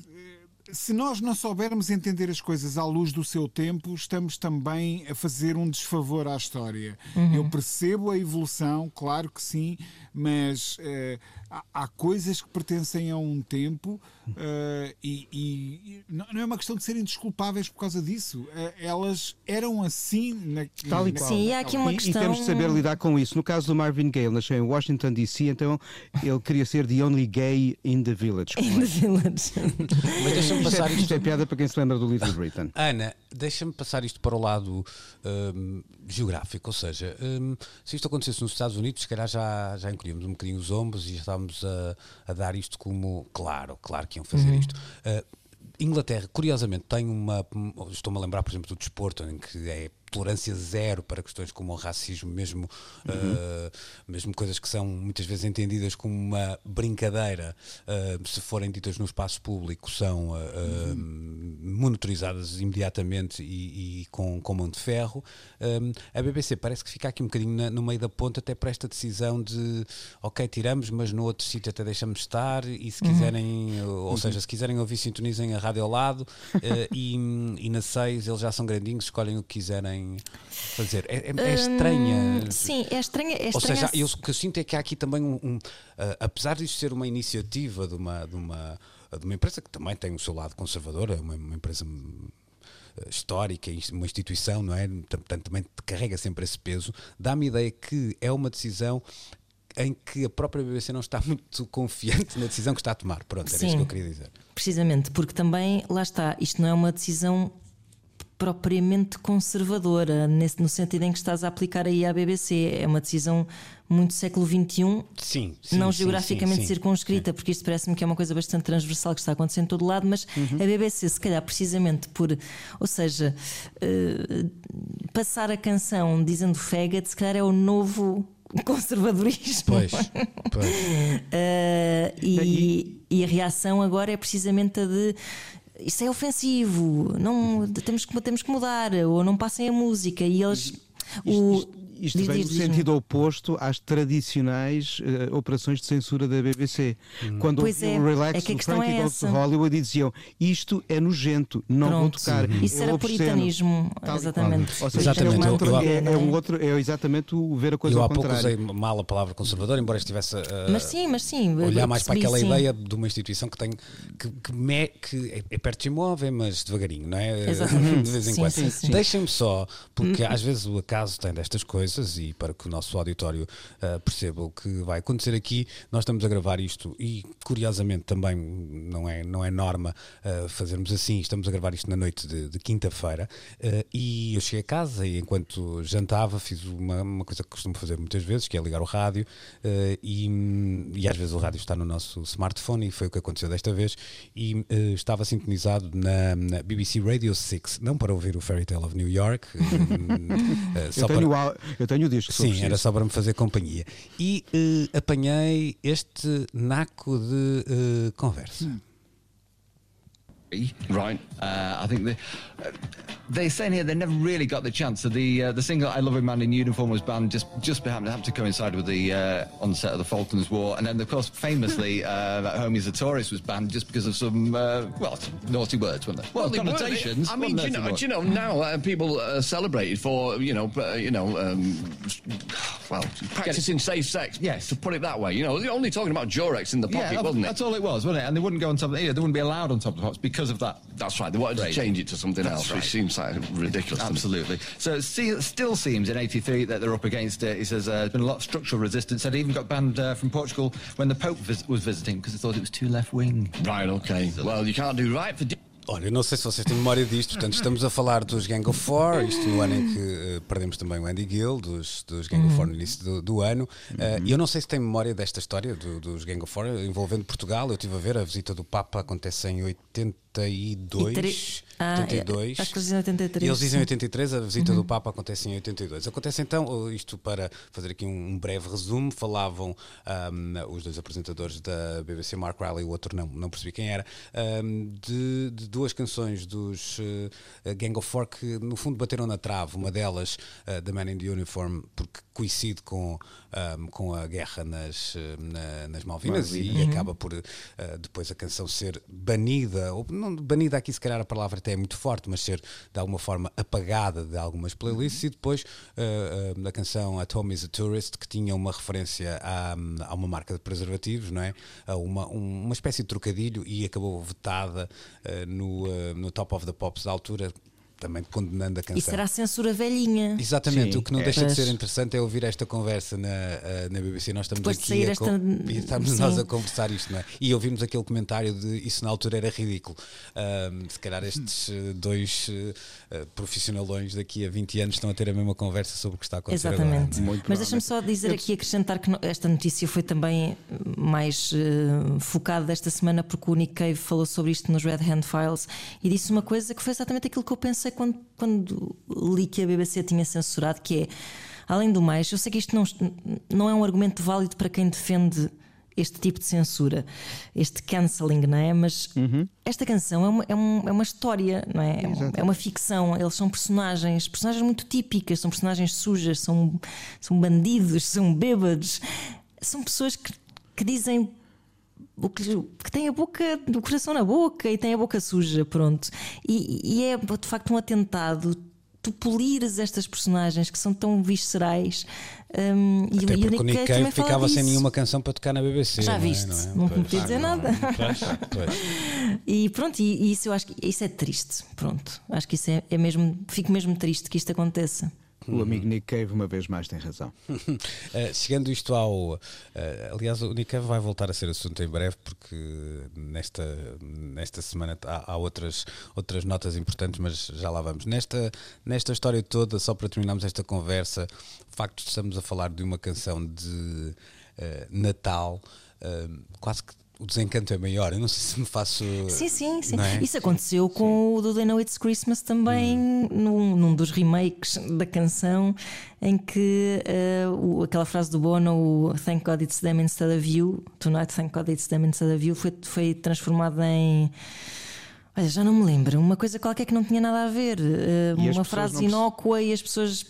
D: se nós não soubermos entender as coisas à luz do seu tempo, estamos também a fazer um desfavor à história. Eu percebo a evolução, claro que sim, mas eh, há, há coisas que pertencem a um tempo eh, e, e não é uma questão de serem desculpáveis por causa disso. Eh, elas eram assim na,
C: Tal e
D: na-
C: qual.
B: Sim, e há aqui uma
C: e,
B: questão-
C: e temos de saber lidar com isso. No caso do Marvin Gaye, ele nasceu em Washington DC, então ele queria ser the only gay in the village.
B: In the village.
A: Mas deixa-me
C: Isto
A: passar
C: é,
A: isto.
C: isto é piada para quem se lembra do Little Britain.
A: Ana, deixa-me passar isto para o lado hum, geográfico, ou seja, hum, se isto acontecesse nos Estados Unidos, se calhar já, já encolhíamos um bocadinho os ombros e já estávamos a, a dar isto como claro, claro que iam fazer isto. Uh, Inglaterra, curiosamente, tem uma. Estou-me a lembrar, por exemplo, do desporto, em que é tolerância zero para questões como o racismo, mesmo, uh, mesmo coisas que são muitas vezes entendidas como uma brincadeira, uh, se forem ditas no espaço público, são uh, uh, monitorizadas imediatamente e, e com, com mão de ferro. Um, a BBC parece que fica aqui um bocadinho na- no meio da ponta, até para esta decisão de ok, tiramos, mas no outro sítio até deixamos estar, e se quiserem, ou seja, se quiserem ouvir, sintonizem a rádio ao lado, e, e na 6 eles já são grandinhos, escolhem o que quiserem fazer. É, é- é estranha.
B: Hum, Sim, é estranha. É
A: Ou
B: estranha
A: seja, eu, o que eu sinto é que há aqui também um. um, ah, apesar disto ser uma iniciativa de uma, de, uma, de uma empresa que também tem o seu lado conservador, é uma, uma empresa hum, histórica, uma instituição, não é? Portanto, também carrega sempre esse peso. Dá-me a ideia que é uma decisão em que a própria BBC não está muito confiante na decisão que está a tomar. Pronto, era
B: Sim.
A: isso que eu queria dizer.
B: Precisamente, porque também, lá está, isto não é uma decisão propriamente conservadora, nesse, no sentido em que estás a aplicar aí à BBC. É uma decisão muito século XXI,
A: Sim, sim,
B: não
A: sim,
B: geograficamente
A: sim,
B: circunscrita, porque isto parece-me que é uma coisa bastante transversal que está acontecendo em todo lado, mas
A: Uhum.
B: a BBC, se calhar precisamente por, ou seja, eh, passar a canção dizendo faggot, se calhar é o novo conservadorismo.
A: Pois, pois.
B: Uh, e, e a reação agora é precisamente a de isso é ofensivo, não, temos, que, temos que mudar, ou não passem a música. E eles. o,
C: Isto, isto
B: diz-
C: vem
B: diz-
C: no
B: diz-me.
C: sentido oposto às tradicionais eh, operações de censura da BBC. Quando
B: Pois
C: ouviam
B: é,
C: o Relax
B: é que a
C: do
B: questão
C: Frankie
B: é
C: Goes to. Hollywood e diziam isto é nojento, não vou
B: Pronto.
C: tocar.
B: Isso
C: é
B: era
C: obsceno."
B: puritanismo,
C: Tal
B: exatamente.
C: Ou seja,
A: Exatamente,
C: é, um
A: eu-
C: outro,
A: eu-
C: é, é um outro, é exatamente o ver a coisa
A: Eu
C: ao
A: há pouco
C: contrário.
A: usei mal a palavra conservador, embora estivesse a.
B: Mas sim, mas sim. eu
A: olhar mais para aquela
B: sim.
A: ideia de uma instituição que tem que, que, me- que é, é perto de imóvel, mas devagarinho, não é?
B: Exatamente.
A: De vez em
B: Sim,
A: quando. Deixem-me só, porque às vezes o acaso tem destas coisas e para que o nosso auditório ah, perceba o que vai acontecer aqui, nós estamos a gravar isto e curiosamente também não é, não é norma ah, fazermos assim, estamos a gravar isto na noite de, de quinta-feira ah, e eu cheguei a casa e enquanto jantava fiz uma, uma coisa que costumo fazer muitas vezes, que é ligar o rádio e, e às vezes o rádio está no nosso smartphone e foi o que aconteceu desta vez e estava sintonizado na, na BBC Radio 6, não para ouvir o Fairy Tale of New York, só
C: Eu
A: para-
C: eu tenho o disco.
A: Sim, era só para me fazer companhia. E eh, apanhei este naco de eh, conversa.
F: Right. Uh, I think they, uh, they're saying here they never really got the chance. So the uh, the single "I Love a Man in Uniform" was banned just just happened, happened to coincide with the uh, onset of the Falklands War, and then of course famously uh, "At Home Is a Tourist" was banned just because of some uh, well some naughty words, weren't they? Well,
G: they weren't.
F: connotations.
G: I mean, do you know, do you know now uh, people are celebrated for you know, you know, um, well, practicing safe sex.
F: Yes.
G: to put it that way. You know, they're only talking about Jorex in the pocket,
F: Yeah,
G: wasn't it?
F: that's all it was, wasn't it? And they wouldn't go on top. Of, yeah, they wouldn't be allowed on top of the pops because of that.
G: That's right. They wanted
F: Right.
G: to change it to something
F: That's
G: else,
F: right.
G: which seems like ridiculous. to me.
F: Absolutely. So it se- still seems in 83 that they're up against it. He says uh, there's been a lot of structural resistance. Said it even got banned uh, from Portugal when the Pope vis- was visiting because they thought it was too left wing.
G: Right. Okay. Well, you can't do right for. di-
A: Olha, eu não sei se vocês têm memória disto, portanto, estamos a falar dos Gang of Four, isto no ano em que eh, perdemos também o Andy Gill, dos, dos Gang of Four no início do, do ano. E eu não sei se têm memória desta história do- dos Gang of Four envolvendo Portugal. Eu estive a ver, a visita do Papa acontece em 80 82.
B: Ah,
A: 82.
B: é, acho que eles dizem 83.
A: E eles dizem
B: sim.
A: 83, a visita do Papa acontece em 82. Acontece então, isto para fazer aqui um breve resumo, falavam ahm, os dois apresentadores da BBC, Mark Riley o outro não, não percebi quem era, ahm, de, de duas canções dos eh, Gang of Four que no fundo bateram na trave. Uma delas, eh, The Man in the Uniform, porque coincide com, ahm, com a guerra nas, eh, na- nas Malvinas, e acaba por eh, depois a canção ser banida, ou não banida aqui se calhar a palavra até é muito forte, mas ser de alguma forma apagada de algumas playlists e depois eh, a canção A Tom is a Tourist que tinha uma referência a, a uma marca de preservativos, não é? A uma, um- uma espécie de trocadilho e acabou vetada eh, no, no Top of the Pops da altura, também condenando a canção.
B: E será censura velhinha.
A: Exatamente,
C: Sim,
A: o que não
C: é.
A: deixa de ser interessante é ouvir esta conversa na, eh, na BBC. Nós estamos
B: Depois de
A: aqui
B: sair
A: a,
B: esta-
A: e estamos
B: sim.
A: nós a conversar isto, não é? E ouvimos aquele comentário de isso na altura era ridículo. Ahm, se calhar estes eh, dois eh, profissionalões daqui a 20 anos estão a ter a mesma conversa sobre o que está a acontecer
B: Exatamente.
A: agora. é?
B: Mas deixa-me só dizer aqui, acrescentar que esta notícia foi também mais eh, focada desta semana, porque o Nick Cave falou sobre isto nos Red Hand Files e disse uma coisa que foi exatamente aquilo que eu pensei quando, quando li que a BBC tinha censurado, que é, além do mais, eu sei que isto não, não é um argumento válido para quem defende este tipo de censura, este cancelling, não é? Mas esta canção é uma, é, um- é uma história, não é? É É uma ficção, eles são personagens, personagens muito típicas, são personagens sujas, são, são bandidos, são bêbados, são pessoas que, que dizem o que, que têm a boca, o coração na boca e têm a boca suja, pronto. E, e é de facto um atentado. Tu polires estas personagens que são tão viscerais. e,
A: Até
B: e
A: o Nick Cave ficava sem nenhuma canção para tocar na BBC.
B: Já
A: não é?
B: viste?
A: Não, é?
B: Não podia dizer nada.
A: Pois, pois.
B: E pronto, e, e isso eu acho que isso é triste. Pronto, acho que isso é, é mesmo. Fico mesmo triste que isto aconteça.
C: O amigo Nick Cave, uma vez mais, tem razão.
A: Uh, chegando isto ao. uh, aliás, o Nick Cave vai voltar a ser assunto em breve, porque nesta, nesta semana há, há outras, outras notas importantes, mas já lá vamos. Nesta, nesta história toda, só para terminarmos esta conversa, o facto de estamos a falar de uma canção de uh, Natal, quase que o desencanto é maior. Eu não sei se me faço.
B: Sim, sim, sim.
A: é?
B: Isso aconteceu com o do They Know It's Christmas também, num, num dos remakes da canção, em que eh, o- aquela frase do Bono, o Thank God It's Them Instead of You, Tonight Thank God It's Them Instead of You, foi, foi transformada em. Olha, já não me lembro, uma coisa qualquer que não tinha nada a ver,
C: as
B: uma frase inócua e as pessoas.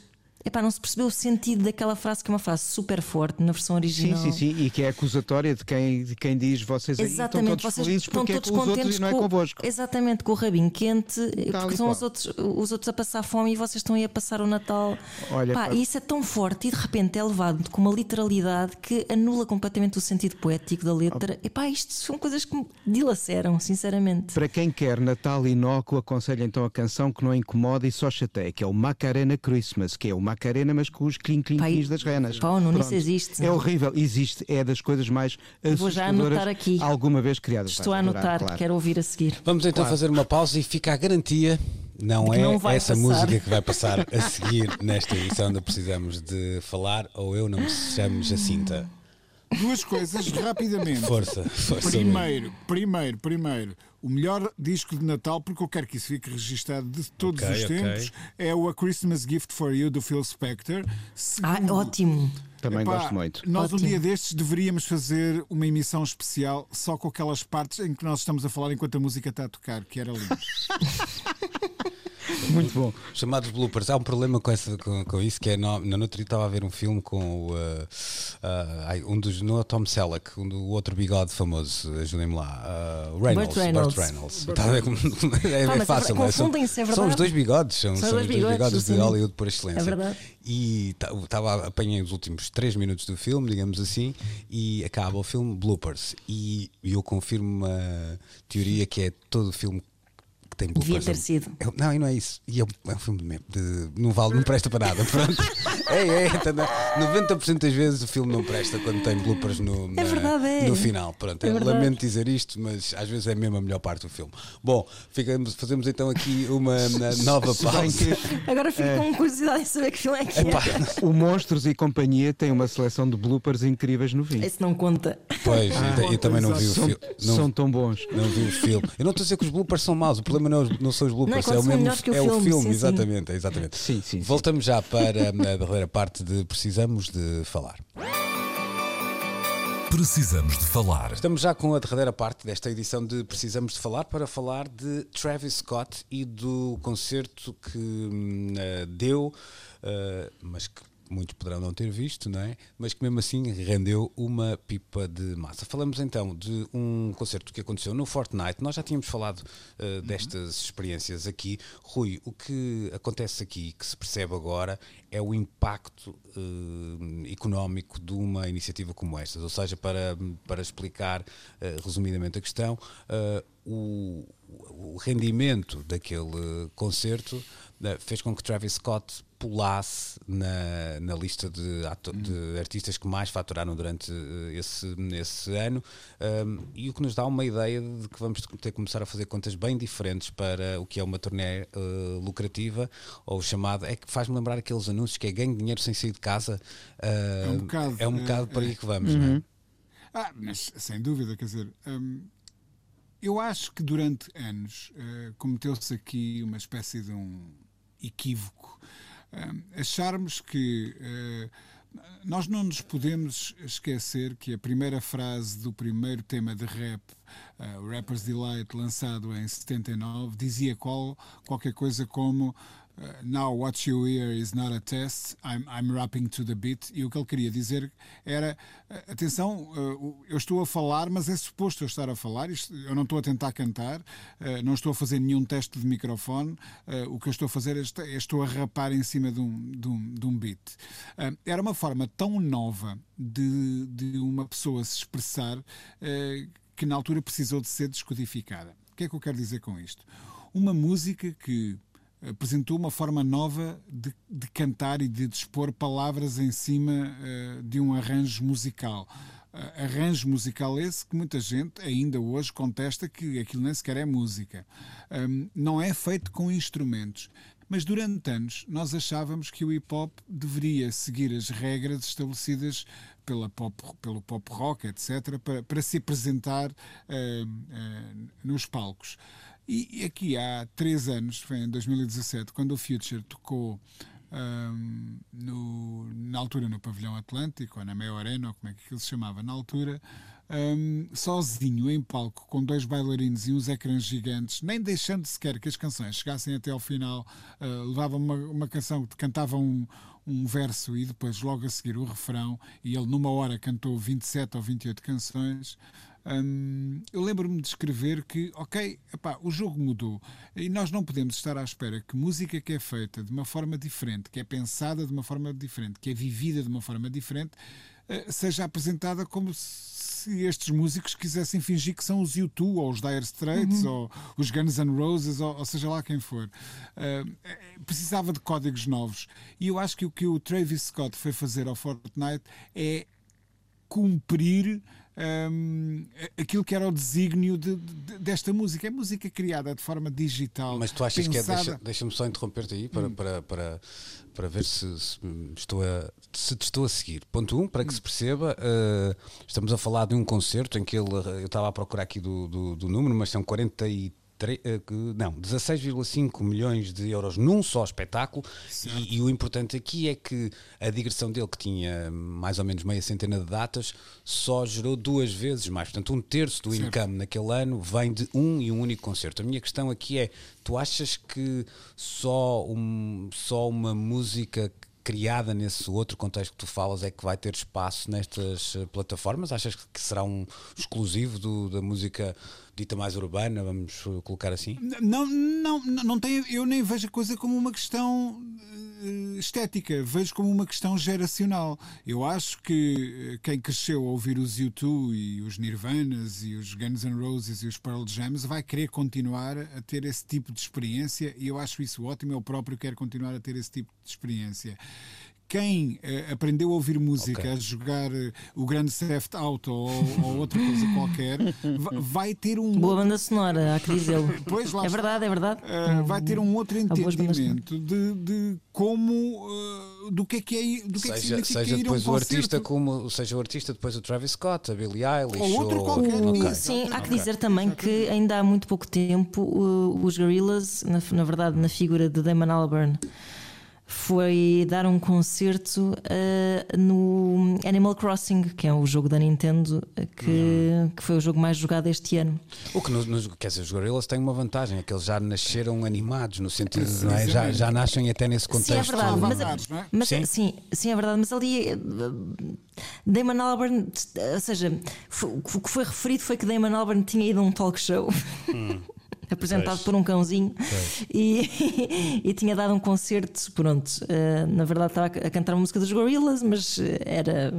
B: Epá, não se percebeu o sentido daquela frase, que é uma frase super forte na versão
C: Sim,
B: original.
C: sim, sim. E que é acusatória de quem, de quem diz vocês aí estão todos felizes
B: estão
C: porque é
B: todos
C: com os outros
B: contentes
C: não é
B: com,
C: convosco.
B: Exatamente, com o rabinho quente,
C: Tal
B: porque são os outros, os outros a passar fome e vocês estão aí a passar o Natal.
C: Olha,
B: Pá, e isso é tão forte e de repente é levado com uma literalidade que anula completamente o sentido poético da letra. E pá, isto são coisas que me dilaceram, sinceramente.
C: Para quem quer Natal inócuo, aconselho então a canção que não incomoda e só chateia, que é o Macarena Christmas, que é o Macarena, mas com os clink-clink das renas.
B: pá, não, isso existe.
C: É horrível, existe, é das coisas mais
B: Vou já
C: assustadoras
B: anotar aqui.
C: alguma vez criadas.
B: Estou a anotar,
C: claro.
B: quero ouvir a seguir.
A: Vamos então fazer uma pausa e fica a garantia. Não é
B: não
A: essa
B: passar.
A: música que vai passar a seguir nesta edição da Precisamos de Falar, ou eu não me chamo Jacinta.
D: Duas coisas rapidamente.
A: Força, força.
D: Primeiro, primeiro, primeiro, o melhor disco de Natal, porque eu quero que isso fique registado de todos
A: Ok,
D: os tempos, é o A Christmas Gift for You do Phil Spector.
B: Ah,
D: Segundo,
B: ótimo.
C: Também
D: epá,
C: gosto muito.
D: Nós um
B: Ótimo.
D: dia destes deveríamos fazer uma emissão especial só com aquelas partes em que nós estamos a falar enquanto a música está a tocar, que era lindo.
C: Muito bom.
A: Chamados bloopers, há um problema com, essa, com, com isso que é no, no outro dia estava a ver um filme com o, uh, uh, um dos não é Tom Selleck, um do outro bigode famoso, ajudem-me lá, uh, Reynolds,
B: Burt Reynolds.
A: Reynolds. Está a ver como- é,
B: Pá,
A: é
B: mas
A: fácil, não é? São,
B: é
A: são os dois bigodes, são,
B: São
A: são os dois
B: bigodes,
A: bigodes de. Hollywood por excelência.
B: É verdade.
A: E estava apanhei os últimos 3 minutos do filme, digamos assim, e acaba o filme bloopers. E, e eu confirmo uma teoria que é todo o filme que tem
B: Devia ter sido.
A: É- não, e não é isso. E é, um- é um filme de, de- não vale, não presta para nada. Pronto. É, é, tá, não. 90% das vezes o filme não presta quando tem bloopers no, na-
B: verdade, é.
A: no final. Pronto,
B: É
A: eu lamento dizer isto, mas às vezes é mesmo a melhor parte do filme. Bom, ficamos, fazemos então aqui uma nova pausa.
B: Agora fico com curiosidade em saber que filme é que
A: Epá,
B: é.
C: o Monstros e Companhia tem uma seleção de bloopers incríveis no fim.
B: Esse não conta.
A: pois, eu, eu também não vi o
C: São,
A: filme. Não,
C: são tão bons.
A: não vi o filme. Eu não estou a dizer que os bloopers são maus, o problema não, é os- não são os bloopers,
B: quase
A: é o
B: são
A: mesmo
B: o
A: é o
B: filme,
A: filme,
B: sim, sim.
A: exatamente, é exatamente.
C: Sim, sim, sim.
A: Voltamos já para a derradeira parte de Precisamos de Falar.
E: Precisamos de falar.
A: Estamos já com a derradeira parte desta edição de Precisamos de Falar para falar de Travis Scott e do concerto que eh, deu, eh, mas que muitos poderão não ter visto, não é? Mas que mesmo assim rendeu uma pipa de massa. Falamos então de um concerto que aconteceu no Fortnite. Nós já tínhamos falado eh, destas experiências aqui. Rui, o que acontece aqui, que se percebe agora, é o impacto eh, económico de uma iniciativa como esta. Ou seja, para, para explicar eh, resumidamente a questão, o, o rendimento daquele concerto fez com que Travis Scott pulasse na, na lista de, ato- de artistas que mais faturaram durante eh, esse, esse ano um, e o que nos dá uma ideia de que vamos ter que começar a fazer contas bem diferentes para o que é uma turnê eh, lucrativa ou chamada, é que faz-me lembrar aqueles anúncios que é ganho dinheiro sem sair de casa
D: É um
A: uh,
D: bocado,
A: é um bocado por aí
D: eh,
A: que vamos, não é?
D: Ah, mas sem dúvida, quer dizer, hum, eu acho que durante anos eh, cometeu-se aqui uma espécie de um equívoco. Acharmos que eh, nós não nos podemos esquecer que a primeira frase do primeiro tema de rap, o Rapper's Delight, lançado em 79, dizia qual, qualquer coisa como Uh, now what you hear is not a test, I'm, I'm rapping to the beat. E o que ele queria dizer era: uh, atenção, uh, eu estou a falar, mas é suposto eu estar a falar. Eu não estou a tentar cantar, não estou a fazer nenhum teste de microfone. O que eu estou a fazer é, é estou a rapar em cima de um, de um, de um beat. Era uma forma tão nova de, de uma pessoa se expressar que na altura precisou de ser descodificada. O que é que eu quero dizer com isto? Uma música que apresentou uma forma nova de, de cantar e de dispor palavras em cima eh, de um arranjo musical. Eh, arranjo musical esse que muita gente ainda hoje contesta que aquilo nem sequer é música. Hum, não é feito com instrumentos. Mas durante anos nós achávamos que o hip hop deveria seguir as regras estabelecidas pela pop, pelo pop rock, etc., para, para se apresentar eh, eh, nos palcos. E aqui há três anos, foi em 2017, quando o Future tocou hum, no- na altura no Pavilhão Atlântico, ou na Meo Arena, ou como é que aquilo se chamava na altura, hum, sozinho em palco, com dois bailarinos e uns ecrãs gigantes, nem deixando sequer que as canções chegassem até ao final, uh, levava uma, uma canção que cantava um, um verso e depois logo a seguir o refrão, e ele numa hora cantou 27 ou 28 canções. Hum, eu lembro-me de escrever que, ok, epá, o jogo mudou e nós não podemos estar à espera que música que é feita de uma forma diferente, que é pensada de uma forma diferente, que é vivida de uma forma diferente, eh, seja apresentada como se estes músicos quisessem fingir que são os U2 ou os Dire Straits ou os Guns N' Roses ou, ou seja lá quem for. Eh, precisava de códigos novos e eu acho que o que o Travis Scott foi fazer ao Fortnite é cumprir hum, aquilo que era o desígnio de- de- desta música. É música criada de forma digital.
A: Mas tu achas que é.
D: pensada-
A: Deixa- Deixa-me só interromper-te aí para, para, para, para ver se, se estou a, se te estou a seguir. Ponto 1, um, para que se perceba, eh, estamos a falar de um concerto em que ele. Eu estava a procurar aqui do, do, do número, mas são 43. Eh, que- Não, 16,5 milhões de euros num só espetáculo e, e o importante aqui é que a digressão dele que tinha mais ou menos meia centena de datas só gerou duas vezes mais, portanto um terço do
D: Certo.
A: income naquele ano vem de um e um único concerto. A minha questão aqui é: tu achas que só, um, só uma música criada nesse outro contexto que tu falas é que vai ter espaço nestas eh, plataformas? Achas que será um exclusivo do- da música dita mais urbana, vamos eh, colocar assim?
D: Não, não, não, tem, eu nem vejo a coisa como uma questão uh, estética, vejo como uma questão geracional. Eu acho que quem cresceu a ouvir os U2 e os Nirvanas e os Guns N' Roses e os Pearl Jams vai querer continuar a ter esse tipo de experiência e eu acho isso ótimo. Eu próprio quero continuar a ter esse tipo de experiência quem uh, aprendeu a ouvir música, okay. a jogar uh, o Grande Theft Auto ou, ou, outra coisa qualquer, vai ter um.
B: Boa banda sonora, há que dizê-lo. pois, lá é verdade, é verdade.
D: Uh, vai ter um outro entendimento de, de, como. do que é que é. Do que
A: seja,
D: é que significa
A: seja
D: ir
A: depois
D: um
A: o artista, como. Seja o artista, depois o Travis Scott, a Billie Eilish.
D: Ou outro ou... qualquer.
B: Okay. Sim, há que dizer também que ainda há muito pouco tempo os Gorillaz, na, na verdade, na figura de Damon Albarn foi dar um concerto uh, no Animal Crossing, que é o jogo da Nintendo que, uhum. que foi o jogo mais jogado este ano.
A: O que nos, nos, quer dizer, os Gorillaz têm uma vantagem, é que eles já nasceram animados, no sentido, de é? já, já nascem até nesse contexto. Sim, é
B: verdade, mas, é? mas, sim? sim? Sim, é verdade, mas ali eh, Damon Albarn, ou seja, o que foi referido foi que Damon Albarn tinha ido a um talk show. Hum. apresentado pois. por um cãozinho e, e, tinha dado um concerto. Pronto, uh, na verdade estava a cantar uma música dos Gorillaz, mas era,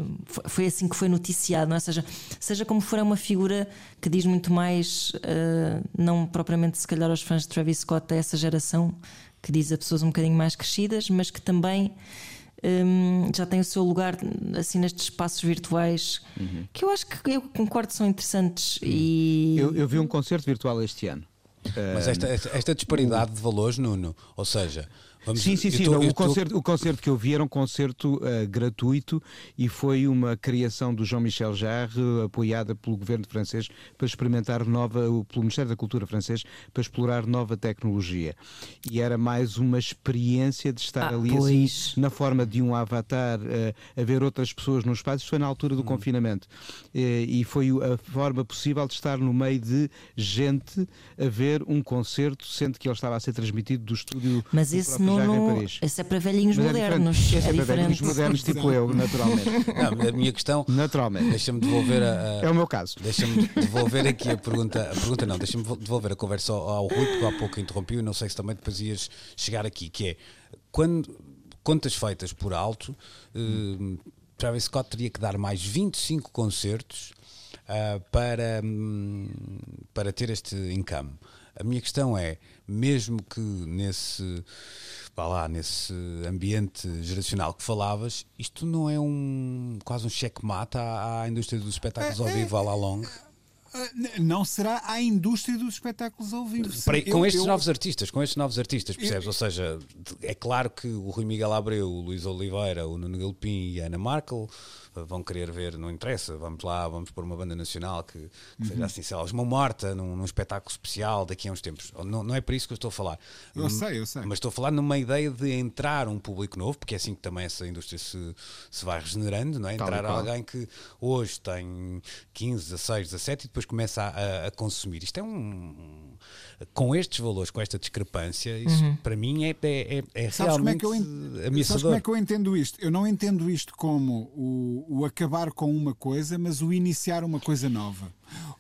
B: foi assim que foi noticiado, não é? Seja, seja como for, é uma figura que diz muito mais, uh, não propriamente se calhar aos fãs de Travis Scott a essa geração, que diz a pessoas um bocadinho mais crescidas, mas que também. Um, já tem o seu lugar assim nestes espaços virtuais uhum. que eu acho que eu concordo são interessantes e
C: eu, eu vi um concerto virtual este ano
A: mas esta, esta disparidade de valores, Nuno, ou seja,
C: Vamos, sim, sim, sim. Tô, o, concerto, o concerto que eu vi era um concerto uh, gratuito e foi uma criação do Jean-Michel Jarre, apoiada pelo governo francês, para experimentar nova, pelo Ministério da Cultura francês, para explorar nova tecnologia. E era mais uma experiência de estar ah, ali assim, na forma de um avatar, uh, a ver outras pessoas no espaço. Isso foi na altura do hum. confinamento. Uh, e foi a forma possível de estar no meio de gente a ver um concerto, sendo que ele estava a ser transmitido do estúdio.
B: Mas
C: do
B: esse não, não, esse é para velhinhos Mas modernos.
C: É, é, é para velhinhos modernos, tipo eu, naturalmente.
A: Não, a minha questão.
C: Naturalmente.
A: Deixa-me devolver a, a,
C: É o meu caso.
A: Deixa-me devolver aqui a pergunta. A pergunta não, deixa-me devolver a conversa ao, ao Rui, porque há pouco interrompi e não sei se também depois ias chegar aqui, que é quando contas feitas por alto, uh, Travis Scott teria que dar mais 25 concertos uh, para, um, para ter este income. A minha questão é, mesmo que nesse, vá lá, nesse ambiente geracional que falavas, isto não é um quase um cheque-mate à, à, indústria dos espetáculos ao é, vivo, à la longa?
D: É, não será à indústria dos espetáculos ao vivo.
A: Para, com eu, estes eu... novos artistas, com estes novos artistas, percebes? Eu... Ou seja, é claro que o Rui Miguel Abreu, o Luís Oliveira, o Nuno Galpim e a Ana Markel vão querer ver, não interessa, vamos lá, vamos pôr uma banda nacional que, que uhum. seja assim, sei lá, uma morta num, num, espetáculo especial daqui a uns tempos. Não, não é para isso que eu estou a falar.
D: Eu sei, eu sei.
A: Mas estou a falar numa ideia de entrar um público novo, porque é assim que também essa indústria se, se vai regenerando, não é? Entrar alguém que hoje tem 15, 16, 17 e depois começa a, a, a consumir. Isto é um com estes valores, com esta discrepância, isso uhum. para mim é, é, é, é realmente como é que eu ameaçador. Sabes
D: como é que eu entendo isto? Eu não entendo isto como o, o acabar com uma coisa, mas o iniciar uma coisa nova.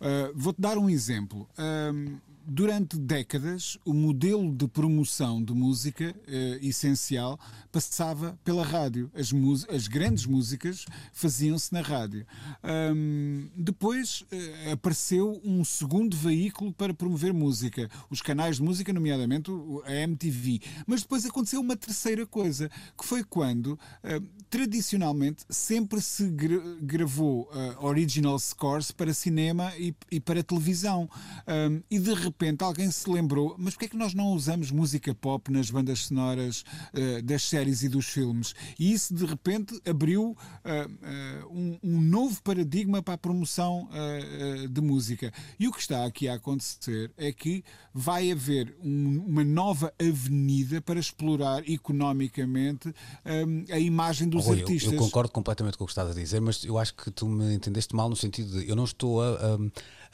D: Uh, Vou-te dar um exemplo. Uh, durante décadas, o modelo de promoção de música eh, essencial passava pela rádio. As, as grandes músicas faziam-se na rádio. Um, depois eh, apareceu um segundo veículo para promover música, os canais de música, nomeadamente a MTV. Mas depois aconteceu uma terceira coisa, que foi quando, eh, tradicionalmente, sempre se gra gravou uh, original scores para cinema e, e para televisão. Um, e de repente repente alguém se lembrou, mas porquê é que nós não usamos música pop nas bandas sonoras uh, das séries e dos filmes? E isso de repente abriu uh, uh, um, um, novo paradigma para a promoção de música. E o que está aqui a acontecer é que vai haver um, uma nova avenida para explorar economicamente um, a imagem dos
A: Rui,
D: artistas.
A: Eu, eu, concordo completamente com o que estás a dizer, mas eu acho que tu me entendeste mal no sentido de eu não estou a, a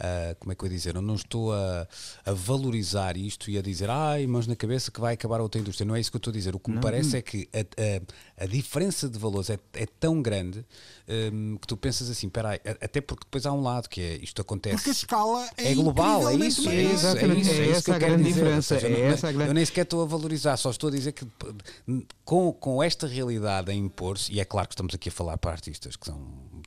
A: a- como é que eu ia dizer, eu não estou a, a valorizar isto e a dizer, ai, mãos na cabeça que vai acabar outra indústria. Não é isso que eu estou a dizer. O que me parece é que a, a- a diferença de valores é, é tão grande hum, que tu pensas assim, espera aí, até porque depois há um lado que é isto acontece.
D: Porque a escala é,
A: É global, é isso, é isso, é isso,
C: é
A: é isso
C: essa
A: que eu
C: a
A: quero
C: grande
A: dizer.
C: diferença,
A: Ou seja,
C: é
A: não-
C: essa a grande-
A: Eu nem sequer estou a valorizar, só estou a dizer que p- com, com esta realidade a impor-se, e é claro que estamos aqui a falar para artistas que são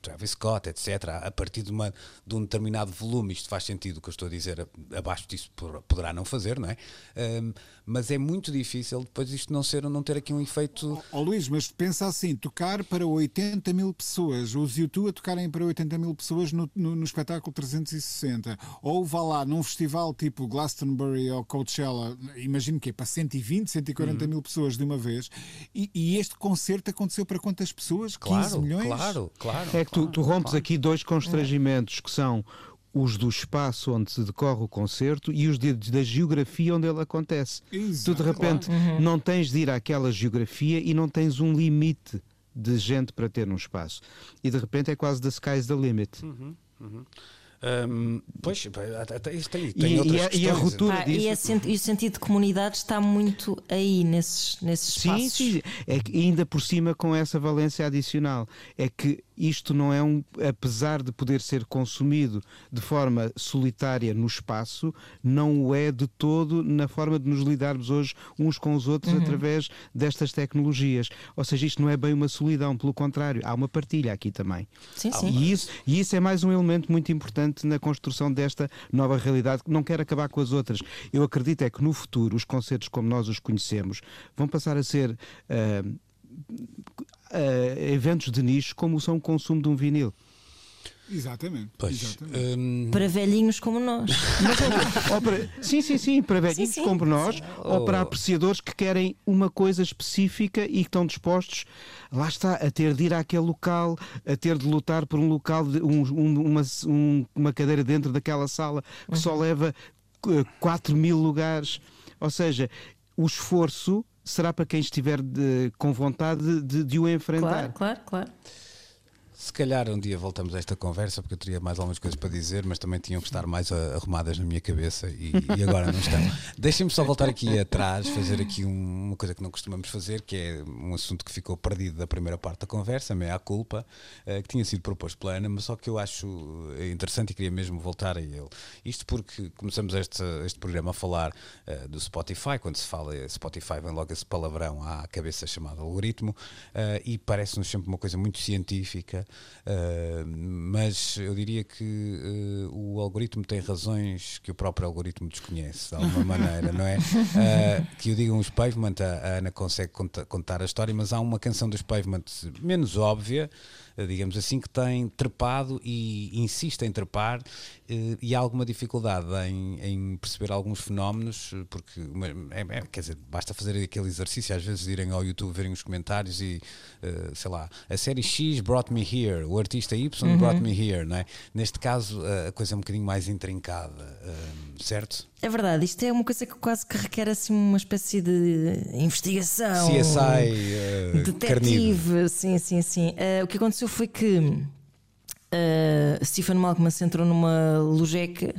A: Travis Scott, etc., a partir de, uma, de um determinado volume, isto faz sentido o que eu estou a dizer, abaixo disso poderá não fazer, não é? Hum, mas é muito difícil depois isto não ser, não ter aqui um efeito.
D: Ó Luís, mas pensa assim, tocar para 80 mil pessoas, os YouTube a tocarem para 80 mil pessoas no, no, no espetáculo 360, ou vá lá num festival tipo Glastonbury ou Coachella, imagino que é para 120, 140 mil pessoas de uma vez, e, e este concerto aconteceu para quantas pessoas? 15
A: Claro,
D: milhões?
A: claro, claro.
C: É que tu,
A: claro,
C: tu rompes
A: claro.
C: aqui dois constrangimentos que são os do espaço onde se decorre o concerto e os de- da geografia onde ele acontece.
D: Exato,
C: tu de repente não tens de ir àquela geografia e não tens um limite de gente para ter um espaço. E de repente é quase the sky's the limit.
A: Hum, pois, até- isto tem,
C: E-
A: tem
C: e
A: outras
C: a- e a
A: questões.
C: ruptura-
B: Pá,
C: disso.
B: e, senti- e o sentido de comunidade está muito aí nesses, nesses
C: Sim,
B: espaços.
C: sim. É que ainda por cima com essa valência adicional. É que isto não é um. Apesar de poder ser consumido de forma solitária no espaço, não o é de todo na forma de nos lidarmos hoje uns com os outros através destas tecnologias. Ou seja, isto não é bem uma solidão, pelo contrário, há uma partilha aqui também.
B: Sim, sim.
C: E isso, e isso é mais um elemento muito importante na construção desta nova realidade que não quer acabar com as outras. Eu acredito é que no futuro os concertos como nós os conhecemos vão passar a ser ah, ah, eventos de nicho como são o consumo de um vinil.
D: Exatamente.
A: Pois,
D: exatamente.
A: hum,
B: Para velhinhos como nós.
C: Ou para- sim, sim, sim, para velhinhos
B: sim.
C: como nós, ou para
A: Oh.
C: apreciadores que querem uma coisa específica e que estão dispostos, lá está, a ter de ir àquele local, a ter de lutar por um local, de- um- um- uma, um- uma cadeira dentro daquela sala que só leva eh, 4 mil lugares. Ou seja, o esforço será para quem estiver de- com vontade de, de o enfrentar.
B: Claro, claro, claro.
A: Se calhar um dia voltamos a esta conversa, porque eu teria mais algumas coisas para dizer, mas também tinham que estar mais arrumadas na minha cabeça e, e agora não estão. Deixem-me só voltar aqui atrás, fazer aqui um- uma coisa que não costumamos fazer, que é um assunto que ficou perdido da primeira parte da conversa, meia culpa, eh, que tinha sido proposto pela Ana, mas só que eu acho eh, interessante e queria mesmo voltar a ele. Isto porque começamos este, este programa a falar eh, do Spotify, quando se fala Spotify vem logo esse palavrão à cabeça chamado algoritmo, eh, e parece-nos sempre uma coisa muito científica, eh, mas eu diria que eh, o algoritmo tem razões que o próprio algoritmo desconhece, de alguma maneira, não é? Eh, que o digam os Pavement, a, a Ana consegue conta- contar a história, mas há uma canção dos Pavement menos óbvia, digamos assim, que tem trepado e insiste em trepar eh, e há alguma dificuldade em, em perceber alguns fenómenos, eh, porque é- é- quer dizer, basta fazer aquele exercício, às vezes irem ao YouTube verem os comentários e eh, sei lá, a série X brought me here, o artista Y brought me here, não é? Neste caso eh, a coisa é um bocadinho mais intrincada, eh, certo?
B: É verdade, isto é uma coisa que quase que requer assim uma espécie de investigação.
A: CSI eh, carnido.
B: Detetive, sim, sim, sim. Eh, o que aconteceu foi que eh, Stephen Malcolm se entrou numa lojeca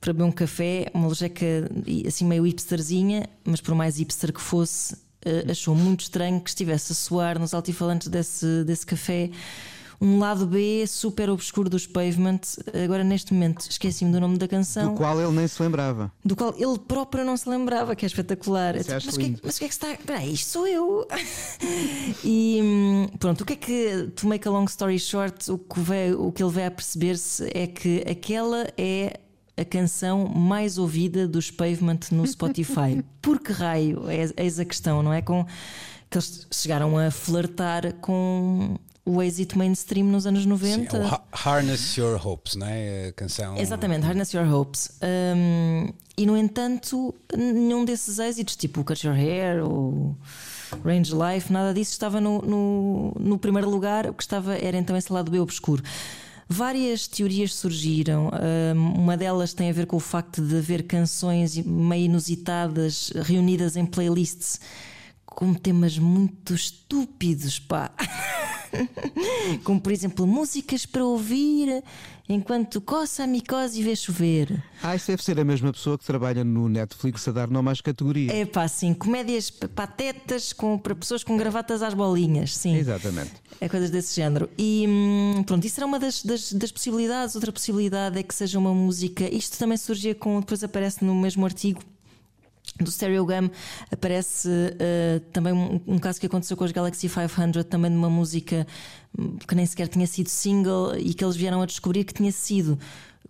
B: para beber um café, uma lojeca assim meio hipsterzinha, mas por mais hipster que fosse, eh, achou muito estranho que estivesse a soar nos altifalantes desse, desse café um lado B super obscuro dos Pavement. Agora, neste momento, esqueci-me do nome da canção
C: Do qual ele nem se lembrava.
B: do qual ele próprio não se lembrava, que é espetacular. Mas, o que é, mas o que é que está. Espera aí, isto sou eu. e pronto, o que é que, to make a long story short, o que, veio, o que ele veio a perceber-se é que aquela é a canção mais ouvida dos Pavement no Spotify. Por que raio? É, eis a questão, não é? Com, que eles chegaram a flertar com o êxito mainstream nos anos
A: Sim,
B: 90.
A: é o Ha- Harness Your Hopes, não é? A canção.
B: Exatamente, Harness Your Hopes. Um, e no entanto, nenhum desses êxitos, tipo Cut Your Hair ou Range Life, nada disso estava no, no, no primeiro lugar. O que estava era então esse lado B obscuro. Várias teorias surgiram. Um, uma delas tem a ver com o facto de haver canções meio inusitadas reunidas em playlists com temas muito estúpidos, pá. Como por exemplo, músicas para ouvir enquanto coça a micose e vê chover.
C: Ah, isso deve ser a mesma pessoa que trabalha no Netflix a dar nome às categorias.
B: É pá, sim, comédias patetas com, para pessoas com gravatas às bolinhas, sim.
C: Exatamente.
B: É coisas desse género. E hum, pronto, isso era uma das, das, das possibilidades. Outra possibilidade é que seja uma música. Isto também surgia com. Depois aparece no mesmo artigo. Do Stereogam aparece uh, também um, um caso que aconteceu com os Galaxy 500, também de uma música hum, que nem sequer tinha sido single e que eles vieram a descobrir que tinha sido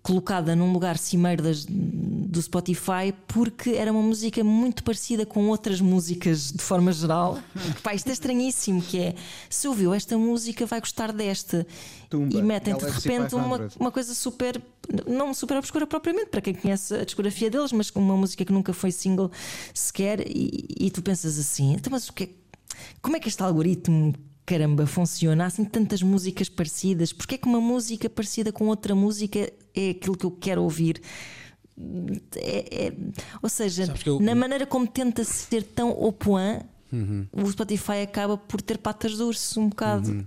B: colocada num lugar cimeiro das, do Spotify porque era uma música muito parecida com outras músicas de forma geral. Pá, isto é estranhíssimo, que é se ouviu esta música vai gostar desta
C: Tumba,
B: e metem-te de
C: Galaxy
B: repente uma,
C: 500.
B: uma coisa super, não super obscura propriamente para quem conhece a discografia deles, mas com uma música que nunca foi single sequer e, e tu pensas assim, então mas o que é, como é que este algoritmo caramba funciona? Há assim tantas músicas parecidas, porque é que uma música parecida com outra música é aquilo que eu quero ouvir? É- é- ou seja,
A: eu-
B: na maneira como tenta ser tão au point, o Spotify acaba por ter patas de urso um bocado.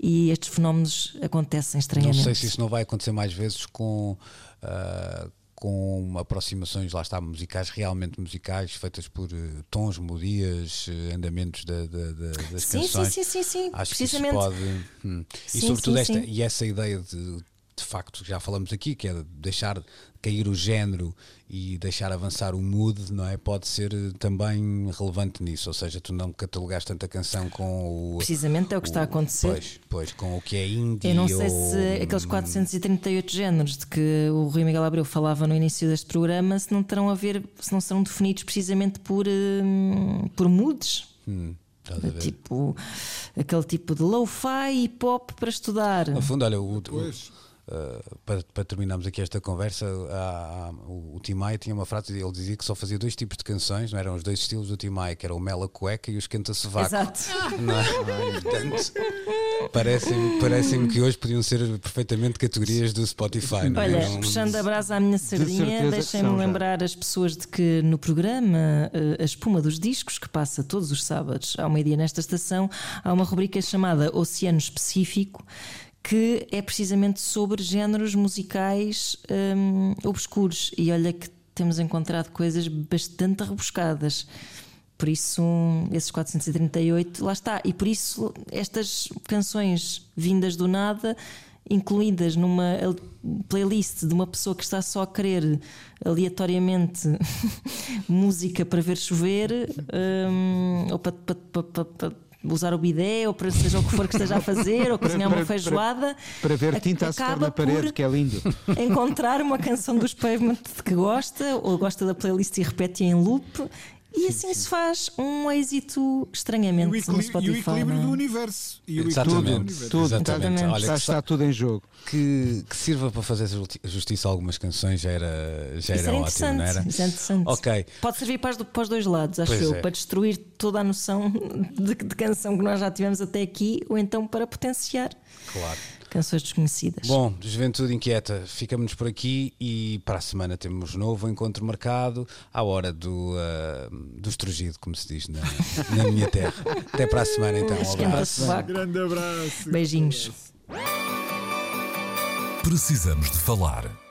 B: E estes fenómenos acontecem
A: Não
B: estranhamente.
A: sei se isso não vai acontecer mais vezes com, ah, com aproximações, lá está, musicais, realmente musicais, feitas por eh, tons, melodias, eh, andamentos da- da- da- das
B: Sim, sim,
A: canções.
B: sim, sim, sim,
A: Acho que isso pode. hum. E
B: Sim,
A: sobretudo
B: sim,
A: esta,
B: sim.
A: e essa ideia de, de facto, já falamos aqui, que é de deixar cair o género e deixar avançar o mood, não é? Pode ser eh, também relevante nisso, ou seja, tu não catalogaste tanta canção com o.
B: Precisamente é o que está a acontecer.
A: Pois, pois, com o que é indie.
B: Eu não sei
A: ou-
B: se aqueles 438 géneros de que o Rui Miguel Abreu falava no início deste programa se não terão a ver, se não serão definidos precisamente por, hum, por moods.
A: Hum, estás a ver?
B: Tipo, aquele tipo de lo-fi e pop para estudar.
A: No fundo, olha, o, o-. uh, para, para terminarmos aqui esta conversa, há- há- o, o Tim Maia tinha uma frase, ele dizia que só fazia dois tipos de canções, não eram os dois estilos do Tim Maia, que era o Mela Cueca e o Esquenta Sovaco.
B: Exato.
A: Não é? Portanto, parecem-me parecem que hoje podiam ser perfeitamente categorias do Spotify. Não é?
B: Olha,
A: Não-
B: puxando a brasa à minha sardinha, deixem-me
C: são já.
B: lembrar as pessoas de que no programa eh, A Espuma dos Discos, que passa todos os sábados ao meio-dia nesta estação, há uma rubrica chamada Oceano Específico. Que é precisamente sobre géneros musicais hum, obscuros. E olha que temos encontrado coisas bastante rebuscadas. Por isso, esses 438, lá está. E por isso, estas canções vindas do nada, incluídas numa playlist de uma pessoa que está só a querer aleatoriamente música para ver chover, hum, ou para- para- para- para usar o bidé, ou para seja o que for que esteja a fazer, ou cozinhar uma
C: para-
B: feijoada.
C: Para ver tinta a secar na parede, que é lindo.
B: encontrar uma canção dos Pavement que gosta, ou gosta da playlist e repete em loop. E assim se faz um êxito
D: E
B: estranhamente
D: o,
B: no Spotify.
D: e o equilíbrio
B: não é?
D: do universo. E o equilíbrio do
A: Exatamente,
D: universo.
C: Tudo,
A: exatamente.
B: Exatamente.
A: Olha, que,
C: está tudo em jogo.
A: que, que sirva para fazer justi- justiça a algumas canções já era, já
B: Isso
A: era
B: era
A: ótimo, não era?
B: Isso é interessante.
A: Ok.
B: Pode servir para os, para os dois lados, acho
A: Pois
B: eu,
A: é.
B: para destruir toda a noção de, de canção que nós já tivemos até aqui, ou então para potenciar
A: Claro.
B: Canções desconhecidas.
A: Bom, Juventude Inquieta, ficamos por aqui e para a semana temos novo encontro marcado à hora do, ah, do estrugido, como se diz na, na minha terra. Até para a semana então. Um abraço.
B: sovaco.
D: Grande abraço.
B: Beijinhos.
E: Precisamos de falar.